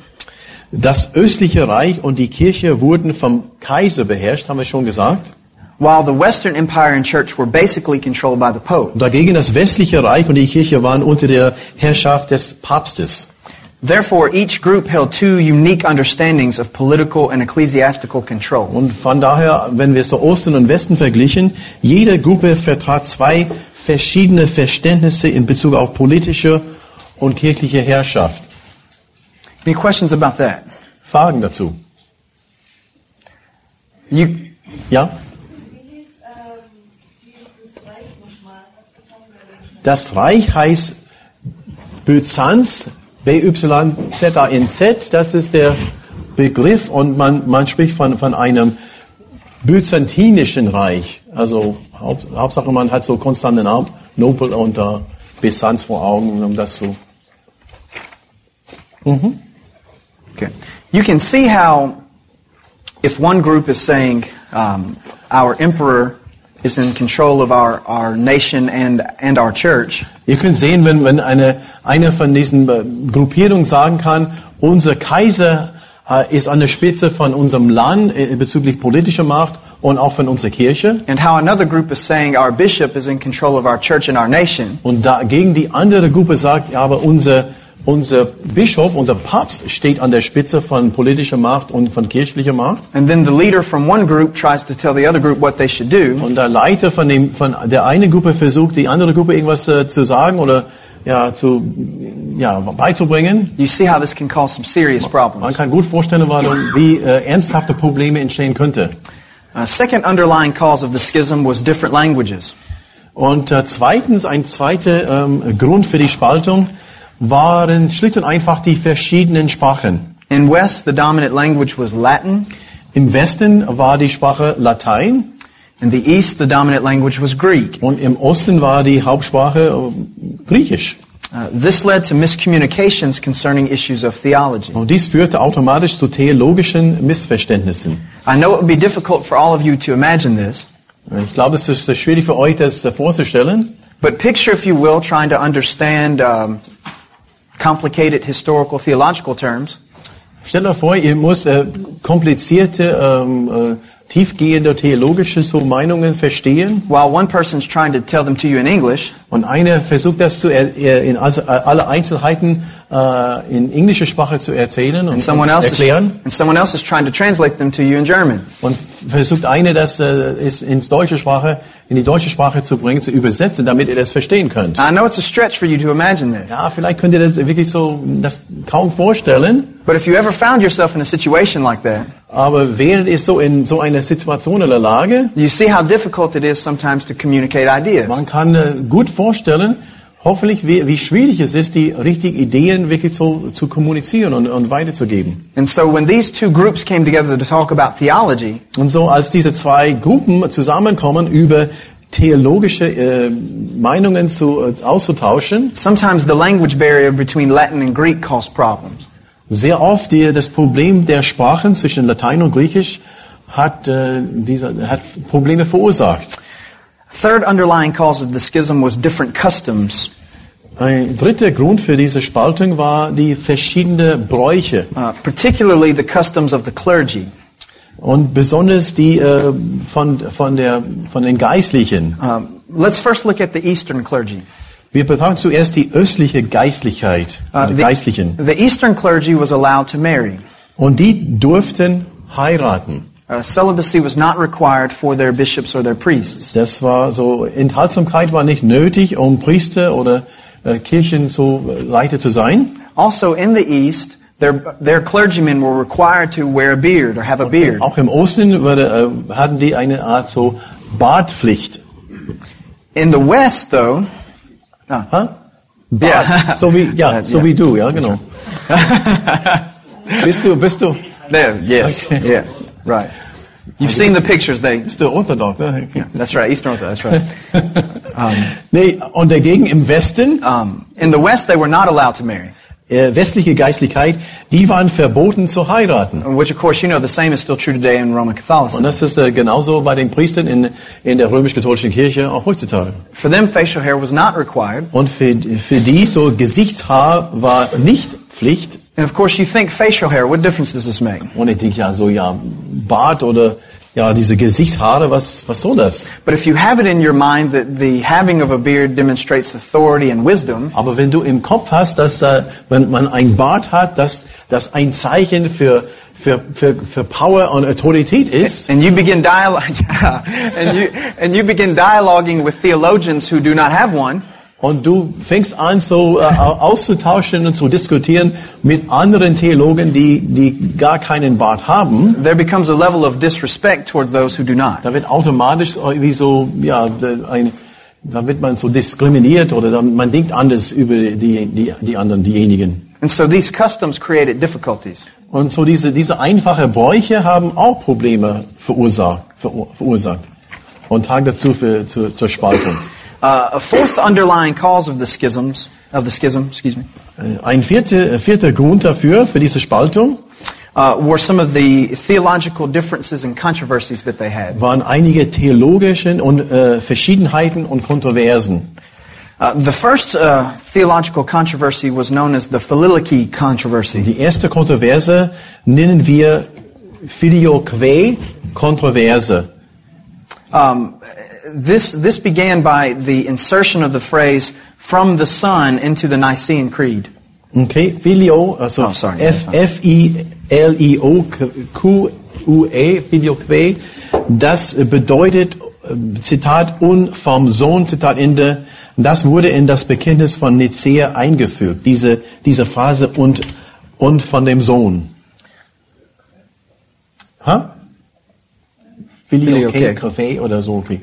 Das östliche Reich und die Kirche wurden vom Kaiser beherrscht, haben wir schon gesagt.
while the Western Empire and Church were basically controlled by the Pope.
Dagegen das westliche Reich und die Kirche waren unter der Herrschaft des Papstes.
Therefore, each group held two unique understandings of political and ecclesiastical control.
Und von daher, wenn wir so Osten und Westen verglichen, jede Gruppe vertrat zwei verschiedene Verständnisse in Bezug auf politische und kirchliche Herrschaft.
Any questions about that?
Fragen dazu?
You,
Ja?
Ähm,
Das Reich heißt Byzanz, B-Y-Z-A-N-Z, das ist der Begriff und man, man spricht von, von einem byzantinischen Reich. Also Haupt, Hauptsache man hat so Konstantinopel und äh, Byzanz vor Augen, um das zu
okay. You can see how, if one group is saying um, our emperor is in control of our, our nation and, and our church,
Ihr könnt sehen, wenn, wenn eine, eine von diesen äh, Gruppierungen sagen kann, unser Kaiser äh, ist an der Spitze von unserem Land äh, bezüglich politischer Macht und auch von unserer Kirche.
and how another group is saying our bishop is in control of our church and our nation,
Und dagegen die andere Gruppe sagt, ja, aber unser, unser Bischof, unser Papst steht an der Spitze von politischer Macht und von kirchlicher Macht.
and then the leader from one group tries to tell the other group what they should do,
Und der Leiter von, dem, von der einen Gruppe versucht, die andere Gruppe irgendwas äh, zu sagen oder ja, zu, ja, beizubringen.
you see how this can cause some serious
Man
problems.
kann gut vorstellen, wie äh, ernsthafte Probleme entstehen könnte.
A second underlying cause of the schism was different languages.
Und äh, zweitens, ein zweiter ähm, Grund für die Spaltung waren schlicht und einfach die verschiedenen Sprachen.
In West, the dominant language was Latin.
Im Westen war die Sprache Latein
In the East, the dominant language was Greek.
und im Osten war die Hauptsprache äh, Griechisch.
Uh, this led to miscommunications concerning issues of theology.
Und dies führte automatisch zu theologischen Missverständnissen.
I know it would be difficult for all of you to imagine this,
Ich glaube, es ist schwierig für euch, das vorzustellen.
but picture, if you will, trying to understand um, complicated historical theological terms,
Stellt euch vor, ihr müsst äh, komplizierte, ähm, äh, tiefgehende theologische so Meinungen verstehen.
while one person's trying to tell them to you in English,
Und einer versucht das zu er, er, in alle Einzelheiten äh, in englischer Sprache zu erzählen und, und
else is,
erklären.
and someone else is trying to translate them to you in German.
Und versucht einer das äh, ist ins deutsche Sprache, in die deutsche Sprache zu bringen, zu übersetzen, damit ihr das verstehen könnt.
I know it's a stretch for you to imagine this,
Ja, vielleicht könnt ihr das wirklich so das kaum vorstellen.
but if you ever found yourself in a situation like that,
Aber während ihr so in so einer Situation oder Lage,
you see how difficult it is sometimes to communicate ideas.
man kann äh, gut vorstellen, hoffentlich wie, wie schwierig es ist, die richtigen Ideen wirklich so zu kommunizieren und, und weiterzugeben.
And so when these two groups came together to talk about theology,
Und so als diese zwei Gruppen zusammenkommen, über theologische äh, Meinungen zu, äh, auszutauschen,
sometimes the language barrier between Latin and Greek caused problems.
sehr oft die, das Problem der Sprachen zwischen Latein und Griechisch hat, äh, diese, hat Probleme verursacht.
Third underlying cause of the schism was different customs.
Ein dritter Grund für diese Spaltung war die verschiedenen Bräuche
uh, particularly the customs of the clergy.
und besonders die äh, von, von, der, von den Geistlichen.
Um, let's first look at the Eastern clergy.
Wir betrachten zuerst die östliche Geistlichkeit,
Uh, the,
Geistlichen.
the Eastern clergy was allowed to marry.
Und die durften heiraten.
Uh, celibacy was not required for their bishops or their priests.
Das war so, Enthaltsamkeit war nicht nötig, um Priester oder äh, Kirchen so äh, Leiter zu sein.
Also, in the East, their, their clergymen were required to wear a beard or have a beard.
Auch im Osten wurde, äh, hatten die eine Art so Bartpflicht.
In the West, though, ah,
Ha?
Yeah.
So wie, ja, *laughs* so
yeah.
wie du, ja, genau. *laughs* bist du, bist du,
there, yes,
Okay.
yeah, right. You've seen the pictures. They,
still du orthodox? Ja?
that's right, Eastern Orthodox. That's right.
Nee, und dagegen im Westen,
Um, in the West, they were not allowed to marry,
westliche Geistlichkeit, die waren verboten zu heiraten.
which, of course, you know, the same is still true today in Roman
Und
Catholicism.
das ist äh, genauso bei den Priestern in, in der römisch-katholischen Kirche auch heutzutage.
For them, facial hair was not required.
Und für, für die so Gesichtshaar war nicht Pflicht.
And of course, you think facial hair. What difference does this make?
Und ich denke ja so, ja, Bart oder ja, diese Gesichtshaare, was, was soll das?
But if you have it in your mind that the having of a beard demonstrates authority and wisdom,
Aber wenn du im Kopf hast, dass äh, wenn man ein Bart hat, dass das ein Zeichen für, für, für, für Power und Autorität ist,
and you begin dialogue, *laughs* yeah, and you and you begin dialoguing with theologians who do not have one,
und du fängst an, so äh, auszutauschen und zu diskutieren mit anderen Theologen, die, die gar keinen Bart haben,
there becomes a level of disrespect towards those who do not.
da wird automatisch irgendwie so, ja, ein, da wird man so diskriminiert oder dann, man denkt anders über die, die, die anderen, diejenigen.
And so these customs created difficulties.
Und so diese, diese einfache Bräuche haben auch Probleme verursacht, verur, verursacht und tragen dazu für, zur, zur Spaltung.
Uh, a fourth underlying cause of the schisms of the schism, excuse me,
Äh, Ein vierter, vierter Grund dafür, für diese Spaltung,
uh, were some of the theological differences and controversies that they had.
waren einige theologischen und äh, Verschiedenheiten und Kontroversen.
Uh, the first uh, theological controversy was known as the Filioque controversy.
Die erste Kontroverse nennen wir Filioque Kontroverse.
Um, this this began by the insertion of the phrase "from the Son" into the Nicene Creed.
Okay, Filio, also
Oh, sorry.
F, F-I-L-I-O, Q-U-E, Filioque, das bedeutet, äh, Zitat, und vom Sohn, Zitat Ende, das wurde in das Bekenntnis von Nicea eingefügt, diese, diese Phrase und, und von dem Sohn. Ha? Filioque,
Filioque.
Café oder so, okay.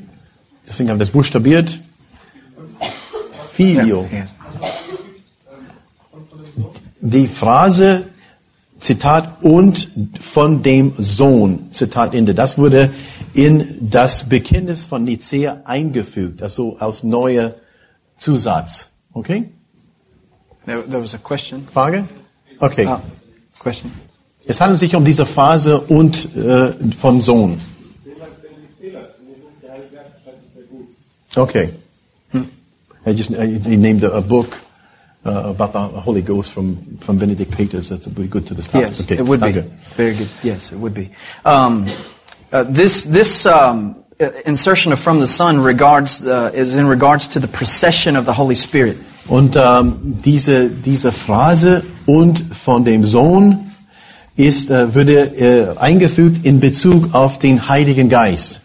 Deswegen haben wir das buchstabiert. Filio. Die Phrase, Zitat, und von dem Sohn, Zitat Ende, das wurde in das Bekenntnis von Nicea eingefügt, also als neuer Zusatz. Okay?
There, there was a question.
Frage? Okay.
Uh, question.
Es handelt sich um diese Phrase und äh, von Sohn. Okay. I just I, he named a, book uh, about the Holy Ghost from, from Benedict Peters. That's would be good to this topic.
Yes,
okay.
it would be
danke.
very good. Yes, it would be. Um, uh, this this um, uh, insertion of "from the Son" regards uh, is in regards to the procession of the Holy Spirit.
Und ähm, diese, diese Phrase und von dem Sohn ist, äh, würde äh, eingefügt in Bezug auf den Heiligen Geist.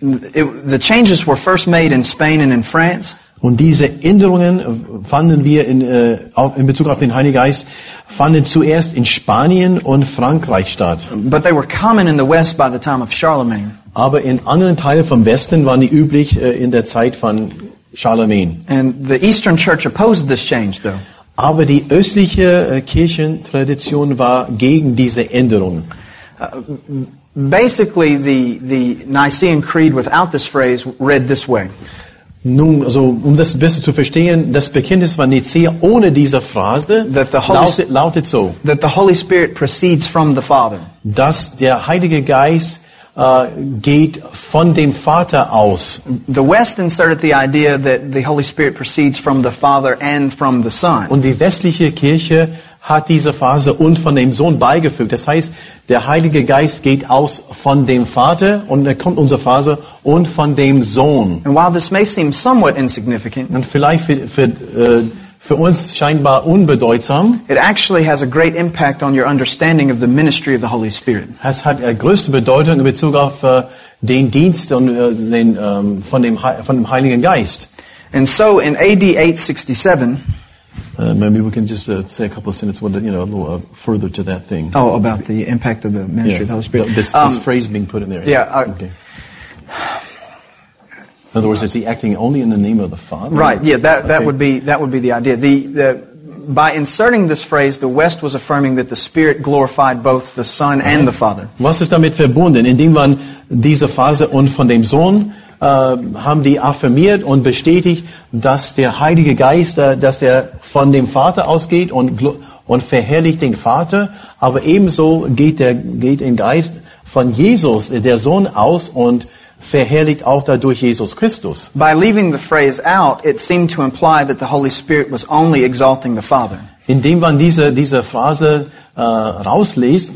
It, the changes were first made in Spain and in France.
Und diese Änderungen fanden wir in, äh, in Bezug auf den Heiligen Geist, fanden zuerst in Spanien und Frankreich statt.
But they were common in the West by the time of Charlemagne.
Aber in anderen Teilen vom Westen waren die üblich äh, in der Zeit von Charlemagne.
And the Eastern Church opposed this change, though.
Aber die östliche äh, Kirchentradition war gegen diese Änderungen.
Basically, the, the Nicene Creed without this phrase read this way.
Nun, also um das besser zu verstehen, das Bekenntnis von Nicea ohne diese Phrase
That the Holy
lautet, lautet so,
That the Holy Spirit proceeds from the Father.
dass der Heilige Geist äh, geht von dem Vater aus.
The West inserted the idea that the Holy Spirit proceeds from the Father and from the Son.
Und die westliche Kirche hat diese Phase und von dem Sohn beigefügt. Das heißt, der Heilige Geist geht aus von dem Vater und dann kommt unsere Phase und von dem Sohn.
And while this may seem somewhat insignificant,
Und vielleicht für, für, äh, für uns scheinbar unbedeutsam,
it actually has a great impact on your understanding of the ministry of the Holy Spirit.
es hat äh, größte Bedeutung in Bezug auf äh, den Dienst und, äh, den, ähm, von, dem, von dem Heiligen Geist.
And so in AD 867,
Uh, maybe we can just uh, say a couple of sentences, what, you know, a little uh, further to that thing.
oh, about the impact of the ministry of the Holy Spirit.
This, this
Um,
phrase being put in there.
yeah,
okay. In other words, is he acting only in the name of the Father?
Right. Yeah. That that
Okay.
would be that would be the idea. The the by inserting this phrase, the West was affirming that the Spirit glorified both the Son and the Father.
Was ist damit verbunden? Indem man diese Phase und von dem Sohn haben die affirmiert und bestätigt, dass der Heilige Geist, äh, dass der von dem Vater ausgeht und, und verherrlicht den Vater, aber ebenso geht der geht im Geist von Jesus, äh, der Sohn, aus und verherrlicht auch dadurch Jesus Christus.
By leaving the phrase out, it seemed to imply that the Holy Spirit was only exalting the Father.
Indem man diese, diese Phrase äh, rausliest,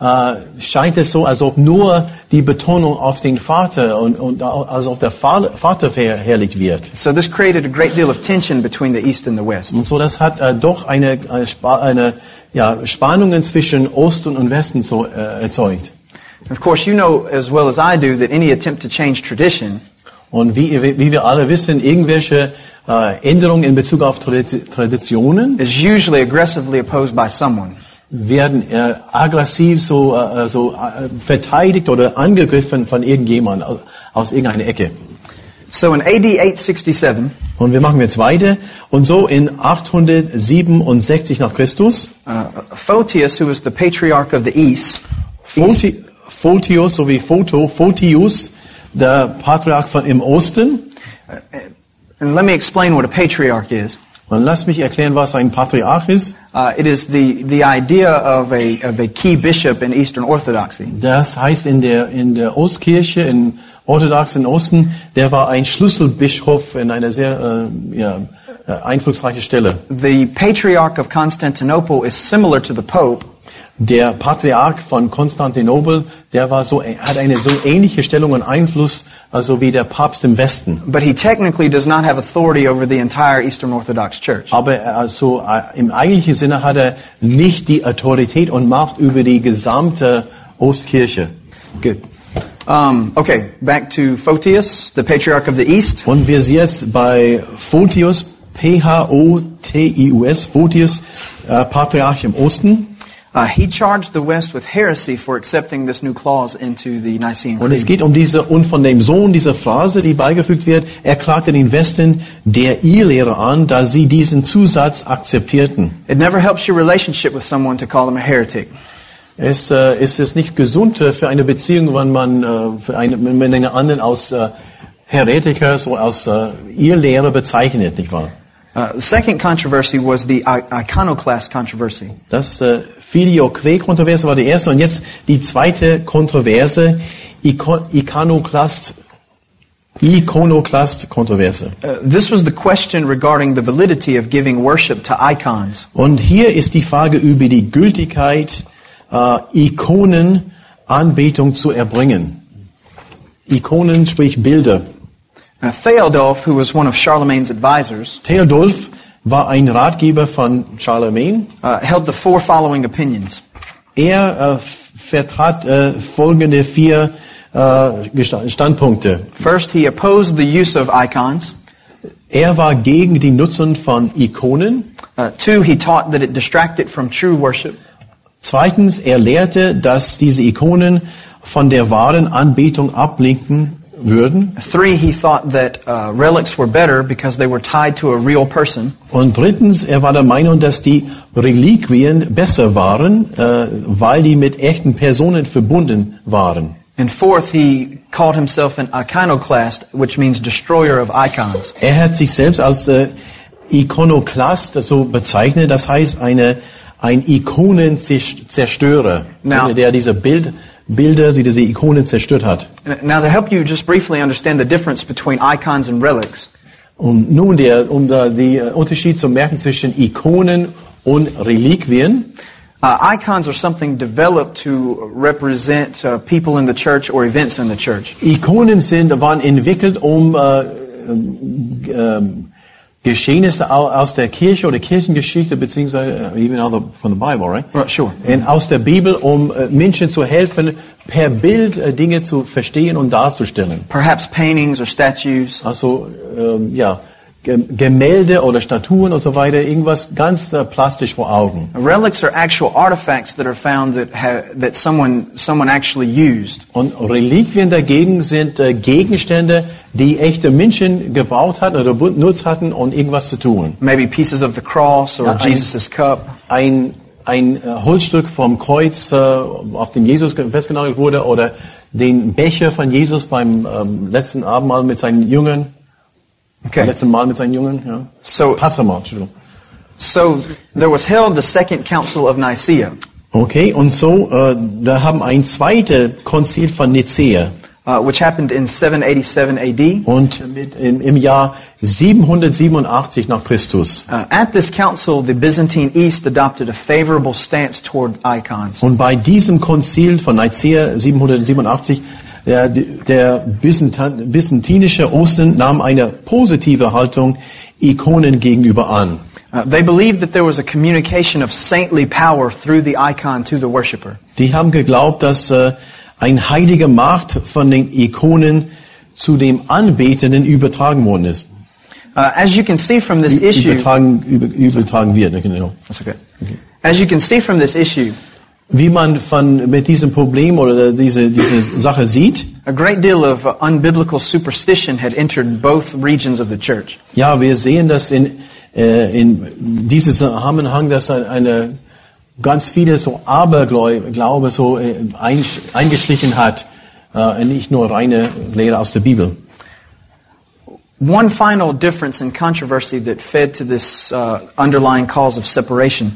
äh, scheint es so, als ob nur die Betonung auf den Vater und, und als ob der Vater verherrlicht wird.
So this created a great deal of tension between the East and the West.
Und so, das hat äh, doch eine, eine, Spa eine ja, Spannungen zwischen Osten und Westen so äh, erzeugt.
Of course, you know as well as I do that any attempt to change tradition
Und wie, wie wir alle wissen, irgendwelche äh, Änderungen in Bezug auf Tradi- Traditionen
is usually aggressively opposed by someone.
Werden äh, aggressiv so, äh, so äh, verteidigt oder angegriffen von irgendjemand aus, aus irgendeiner Ecke.
So in AD 867,
Und wir machen jetzt weiter. Und so in 867 nach Christus,
uh, Photius, who was the patriarch of the East,
Photi, Photius sowie Photo, Photius, der Patriarch von im Osten.
and let me explain what a patriarch is.
Und lass mich erklären, was ein Patriarch ist.
Uh, it is the, the idea of a, of a key bishop in Eastern Orthodoxy.
Das heißt in der, in der Ostkirche, in orthodoxen Osten, der war ein Schlüsselbischof in einer sehr äh, ja, äh, einflussreiche Stelle.
The patriarch of Constantinople is similar to the Pope,
Der Patriarch von Konstantinopel, der war so, hat eine so ähnliche Stellung und Einfluss, also wie der Papst im Westen.
but he technically does not have authority over the entire Eastern Orthodox Church.
Aber er also äh, im eigentlichen Sinne hat er nicht die Autorität und Macht über die gesamte Ostkirche.
Good. Um, okay, back to Photius, the patriarch of the East.
Und wir sind jetzt bei Photius, P-H-O-T-I-U-S, Photius, äh, Patriarch im Osten.
Uh, he charged the West with heresy for accepting this new clause into the Nicene
Und es
Creed.
geht um diese, und von dem Sohn diese Phrase, die beigefügt wird, er klagte den Westen der Irrlehre an, da sie diesen Zusatz akzeptierten.
It never helps your relationship with someone to call them a heretic.
Es äh, ist es nicht gesund äh, für eine Beziehung, wenn man äh, für eine, wenn man einen anderen als äh, Heretiker, so äh, Irrlehrer bezeichnet, nicht wahr?
Uh, the second controversy was the iconoclast controversy.
Das äh, Filioque-Kontroverse war die erste und jetzt die zweite Kontroverse, Iko Ikonoclast, Ikonoclast-Kontroverse.
Uh, this was the question regarding the validity of giving worship to icons.
Und hier ist die Frage über die Gültigkeit, äh, Ikonenanbetung zu erbringen. Ikonen, sprich Bilder.
Uh, Theodulf, who was one of Charlemagne's advisors,
Theodulf war ein Ratgeber von Charlemagne.
uh, held the four following opinions.
Er äh, vertrat äh, folgende vier äh, Standpunkte.
First, he opposed the use of icons.
Er war gegen die Nutzung von Ikonen.
Uh, two, he taught that it distracted from true worship.
Zweitens, er lehrte, dass diese Ikonen von der wahren Anbetung ablenken würden.
Three, he thought that uh, relics were better because they were tied to a real person.
Und drittens, er war der Meinung, dass die Reliquien besser waren, äh, weil die mit echten Personen verbunden waren.
And fourth, he called himself an iconoclast, which means destroyer of icons.
Er hat sich selbst als äh, Ikonoklast so bezeichnet, das heißt eine, ein Ikonenzerstörer,
Now-
der diese Bild, Bilder, die diese Ikonen zerstört hat.
Now, to help you just briefly understand the difference between icons and relics,
Und nun der, um da die äh, Unterschied zu merken zwischen Ikonen und Reliquien.
uh, icons are something developed to represent uh, people in the church or events in the church.
Ikonen sind, waren entwickelt, um äh, ähm, ähm, Geschehnisse au- aus der Kirche oder Kirchengeschichte, beziehungsweise äh, even out from the Bible, right?
Right, sure.
Und aus der Bibel, um äh, Menschen zu helfen, per Bild äh, Dinge zu verstehen und darzustellen.
Perhaps paintings or statues.
Also ähm, ja, Ge- Gemälde oder Statuen und so weiter, irgendwas ganz äh, plastisch vor Augen.
Relics are actual artifacts that are found that ha- that someone someone actually used.
Und Reliquien dagegen sind äh, Gegenstände, die echte Menschen gebaut hatten oder benutzt hatten, um irgendwas zu tun.
Maybe pieces of the cross or
Ja, ein-
Jesus' cup.
Ein, ein äh, Holzstück vom Kreuz, äh, auf dem Jesus ge- festgenagelt wurde, oder den Becher von Jesus beim ähm, letzten Abendmahl mit seinen Jüngern,
Okay.
letzten Mal mit seinen Jüngern, ja.
So
Passamal, Entschuldigung.
so there was held the second council of Nicaea,
Okay, und so, äh, da haben ein zweites Konzil von Nicäa
uh, which happened in 787 AD.
und im, Jahr 787 nach Christus.
Uh, at this council, the Byzantine East adopted a favorable stance toward icons.
Und bei diesem Konzil von Nicäa 787, der, der Byzantin- byzantinische Osten nahm eine positive Haltung Ikonen gegenüber an.
Uh, they believed that there was a communication of saintly power through the icon to the worshiper.
Die haben geglaubt, dass äh, ein heiliger Macht von den Ikonen zu dem Anbetenden übertragen worden ist.
Uh, as you can see from this issue,
Übertragen, über, übertragen wird. Genau.
that's okay. As you can see from this issue,
Wie man von, mit diesem Problem oder diese, diese Sache sieht,
a great deal of unbiblical superstition had entered both regions of the church.
ja, wir sehen das in, äh, in diesem Zusammenhang, dass ein- eine ganz viele so Aberglaube so äh, eingeschlichen hat, äh, nicht nur reine Lehre aus der Bibel.
One final difference in controversy that fed to this uh, underlying cause of separation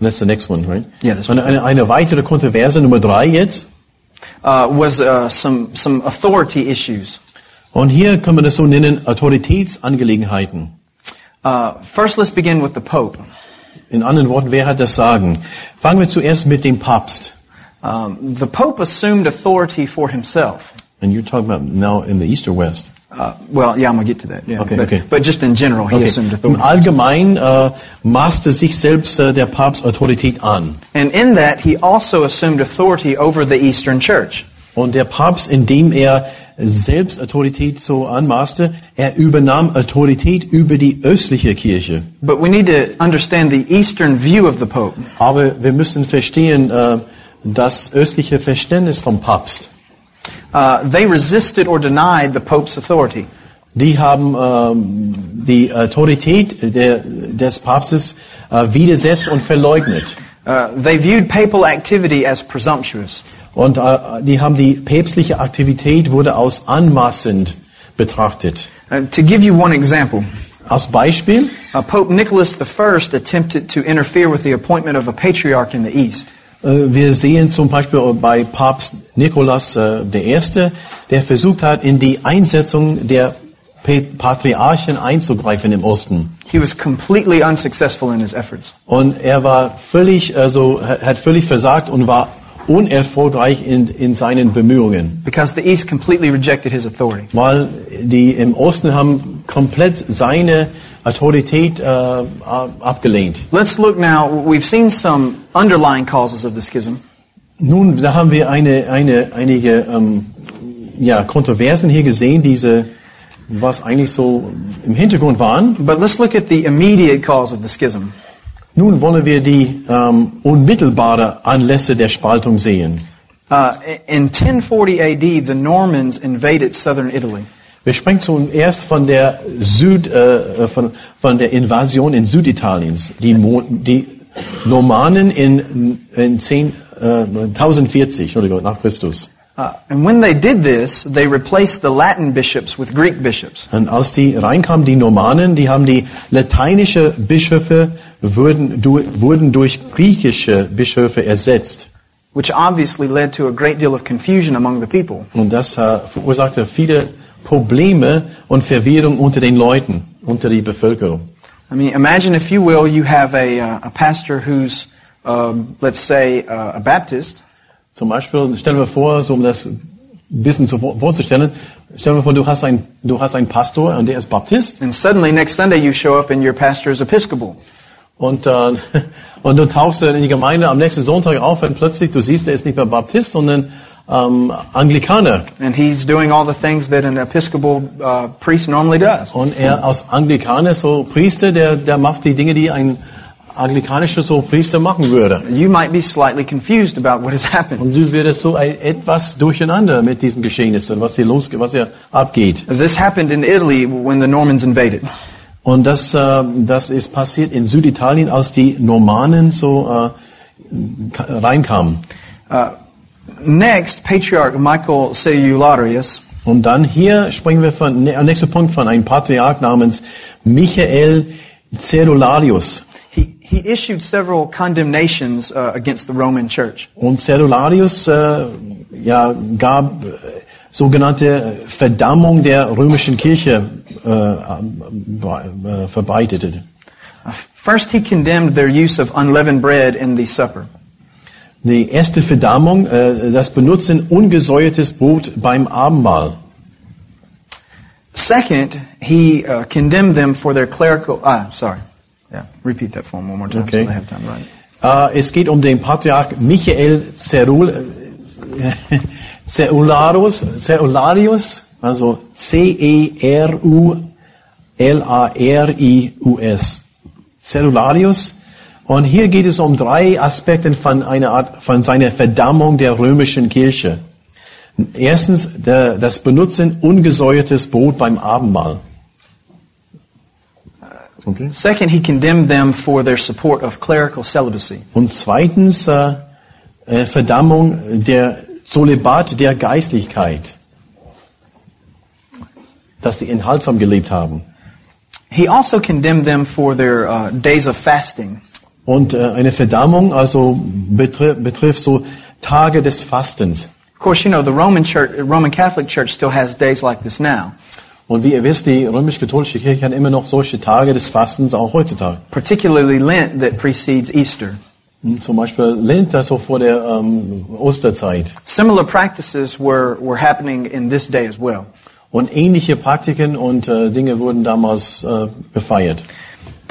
That's the next one, right?
Yeah, that's
eine, eine, eine weitere Kontroverse, Nummer drei jetzt.
uh, was uh, some, some authority issues.
Und hier kann man das so nennen, Autoritätsangelegenheiten.
Uh, first, let's begin with the Pope.
In anderen Worten, wer hat das Sagen? Fangen wir zuerst mit dem Papst.
Um, the Pope assumed authority for himself.
And you're talking about now in the East or West?
Uh, well, yeah, I'm to get to that. Yeah.
Okay,
but,
okay.
but just in general, he
Okay.
assumed
Im
authority.
Allgemeinen äh, maßte sich selbst äh, der Papst Autorität an.
And in that, he also assumed authority over the Eastern Church.
Und der Papst, indem er selbst Autorität so anmaßte, er übernahm Autorität über die östliche Kirche.
But we need to understand the Eastern view of the Pope.
Aber wir müssen verstehen, äh, das östliche Verständnis vom Papst.
Uh, they resisted or denied the Pope's authority.
Die haben ähm, die Autorität der, des Papstes äh, widersetzt und verleugnet.
Uh, they viewed papal activity as presumptuous.
Und äh, die haben die päpstliche Aktivität wurde als anmaßend betrachtet.
Uh, to give you one example,
Als Beispiel,
uh, Pope Nicholas I attempted to interfere with the appointment of a patriarch in the East.
äh, wir sehen zum Beispiel bei Papst Nikolaus äh, der versucht hat, in die Einsetzung der Pa- Patriarchen einzugreifen im Osten.
He was completely unsuccessful in his efforts.
Und er war völlig, also hat völlig versagt und war unerfolgreich in, in seinen Bemühungen.
Because the East completely rejected his authority.
Weil die im Osten haben komplett seine Autorität äh, ab- abgelehnt.
Let's look now. We've seen some underlying causes of the schism.
Nun, da haben wir eine, eine, einige ähm, ja, Kontroversen hier gesehen, diese, was eigentlich so im Hintergrund waren.
But let's look at the immediate cause of the schism.
Nun wollen wir die ähm, unmittelbare Anlässe der Spaltung sehen.
Uh, in 1040 AD, the Normans invaded southern Italy.
Wir sprechen zuerst von der Süd, äh, von, von der Invasion in Süditaliens. Die, Mo die Normannen in, in 10, äh, 1040, Entschuldigung, nach Christus.
Uh, and when they did this, they replaced the Latin bishops with Greek bishops.
Und als die reinkamen, die Normannen, die haben die lateinische Bischöfe wurden, du, wurden durch griechische Bischöfe ersetzt.
which obviously led to a great deal of confusion among the people.
Und das verursachte viele Probleme und Verwirrung unter den Leuten, unter die Bevölkerung.
I mean, imagine, if you will, you have a, uh, a pastor who's, um, let's say, uh, a Baptist,
Zum Beispiel, stellen wir vor, so um das ein bisschen zu, vorzustellen, stellen wir vor, du hast, ein, du hast einen Pastor und der ist Baptist
and suddenly next Sunday you show up and your pastor is Episcopal.
Und, äh, *laughs* und du tauchst in die Gemeinde am nächsten Sonntag auf und plötzlich du siehst, er ist nicht mehr Baptist, sondern ähm, Anglikaner.
And he's doing all the things that an Episcopal uh, priest normally does.
Und er als Anglikaner, so Priester, der, der macht die Dinge, die ein anglikanischer so Priester machen würde.
You might be slightly confused about what has happened.
Und du würdest so ein, etwas durcheinander mit diesen Geschehnissen, was hier los, was hier abgeht.
This happened in Italy when the Normans invaded.
Und das, äh, das ist passiert in Süditalien, als die Normannen so äh, ka- reinkamen.
Next, Patriarch Michael Celularius
Und dann hier springen wir von, ne, nächster Punkt von einem Patriarch namens Michael Cerularius.
he, he issued several condemnations uh, against the Roman Church.
Und Cerularius äh, ja, gab sogenannte Verdammung der römischen Kirche äh, äh, verbreitete.
Uh, First, he condemned their use of unleavened bread in the supper.
Die erste Verdammung, äh, das Benutzen ungesäuertes Brot beim Abendmahl.
Second, he uh, condemned them for their clerical. Ah, sorry. Yeah, repeat that for him one more time
Okay.
so they have time write.
Äh, es geht um den Patriarch Michael Cerul, Cerularius, Cerularius, also C-E-R-U-L-A-R-I-U-S. Cerularius. Und hier geht es um drei Aspekte von einer Art, von seiner Verdammung der römischen Kirche. Erstens, der, das Benutzen ungesäuertes Brot beim Abendmahl. Okay.
Second, he condemned them for their support of clerical celibacy.
Und zweitens äh, äh, Verdammung der Zölibat der Geistlichkeit, dass die enthaltsam gelebt haben.
He also condemned them for their uh, days of fasting.
Und äh, eine Verdammung also betri betrifft so Tage des Fastens.
Of course, you know the Roman Church, Roman Catholic Church, still has days like this now.
Und wie ihr wisst, die römisch-katholische Kirche hat immer noch solche Tage des Fastens, auch heutzutage.
particularly Lent that precedes Easter.
Hm, Zum Beispiel Lent, also vor der ähm, Osterzeit.
Similar practices were, were happening in this day as well.
Und ähnliche Praktiken und äh, Dinge wurden damals äh, gefeiert.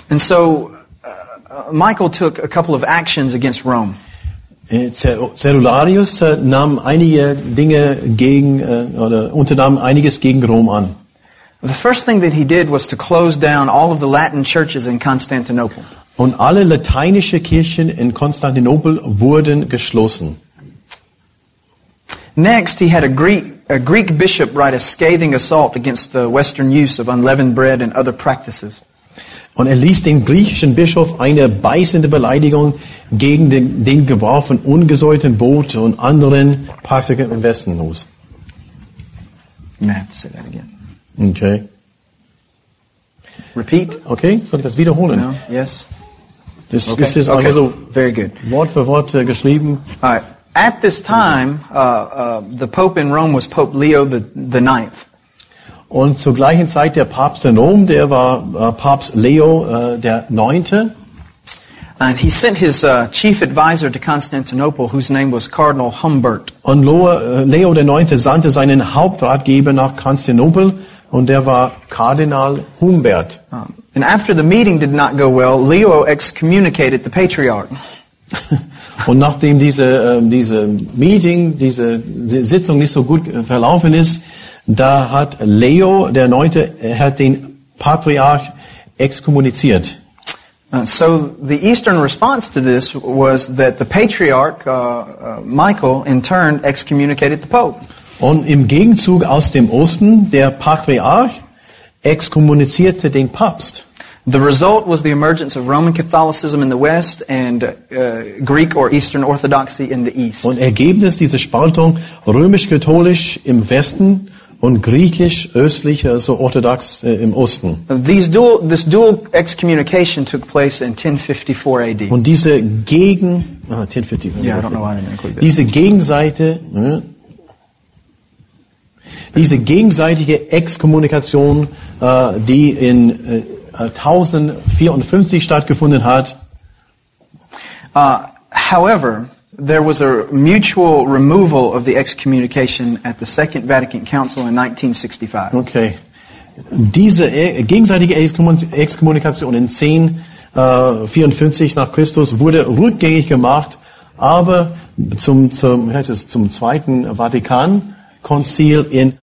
And so uh, Michael took a couple of actions against Rome.
Äh, Cerularius äh, nahm einige Dinge gegen äh, oder unternahm einiges gegen Rom an.
The first thing that he did was to close down all of the Latin churches in Constantinople.
Und alle lateinische Kirchen in Konstantinopel wurden geschlossen.
Next, he had a Greek, a Greek bishop write a scathing assault against the Western use of unleavened bread and other practices.
Und er ließ den griechischen Bischof eine beißende Beleidigung gegen den, den Gebrauch von ungesäuertem Brot und anderen Praktiken im Westen los. Okay.
Repeat.
Okay, soll ich das wiederholen?
No? Yes.
Das
Okay.
ist jetzt
Okay. Very good.
Wort für Wort äh, geschrieben.
All right. At this time, uh, uh, the Pope in Rome was Pope Leo the, the Ninth.
Und zur gleichen Zeit der Papst in Rom, der war äh, Papst Leo äh, der Neunte.
And he sent his uh, chief advisor to Constantinople, whose name was Cardinal Humbert.
Und Leo, äh, Leo der Neunte sandte seinen Hauptratgeber nach Konstantinopel und der war Kardinal Humbert.
Um, and after the meeting did not go well, Leo excommunicated the patriarch. *laughs*
Und nachdem diese, äh, diese Meeting, diese Sitzung nicht so gut äh, verlaufen ist, da hat Leo der Neunte äh, hat den Patriarch exkommuniziert.
Uh, so the Eastern response to this was that the patriarch, uh, uh, Michael, in turn excommunicated the Pope.
Und im Gegenzug aus dem Osten, der Patriarch exkommunizierte den Papst.
The result was the emergence of Roman Catholicism in the West and uh, Greek or Eastern Orthodoxy in the East.
Und Ergebnis dieser Spaltung römisch-katholisch im Westen und griechisch östlich, also orthodox äh, im Osten.
Dual, this dual excommunication took place in 1054 AD.
Und diese Gegen, ah, 1050,
Yeah, I don't know why I didn't include that.
diese Gegenseite, ne, diese gegenseitige Exkommunikation, äh, die in äh, 1054 stattgefunden hat,
Uh, however, there was a mutual removal of the excommunication at the Second Vatican Council in 1965.
Okay. Diese äh, gegenseitige Exkommun- Exkommunikation in 1054 nach Christus wurde rückgängig gemacht, aber zum, zum, wie heißt es, zum zweiten Vatikankonzil in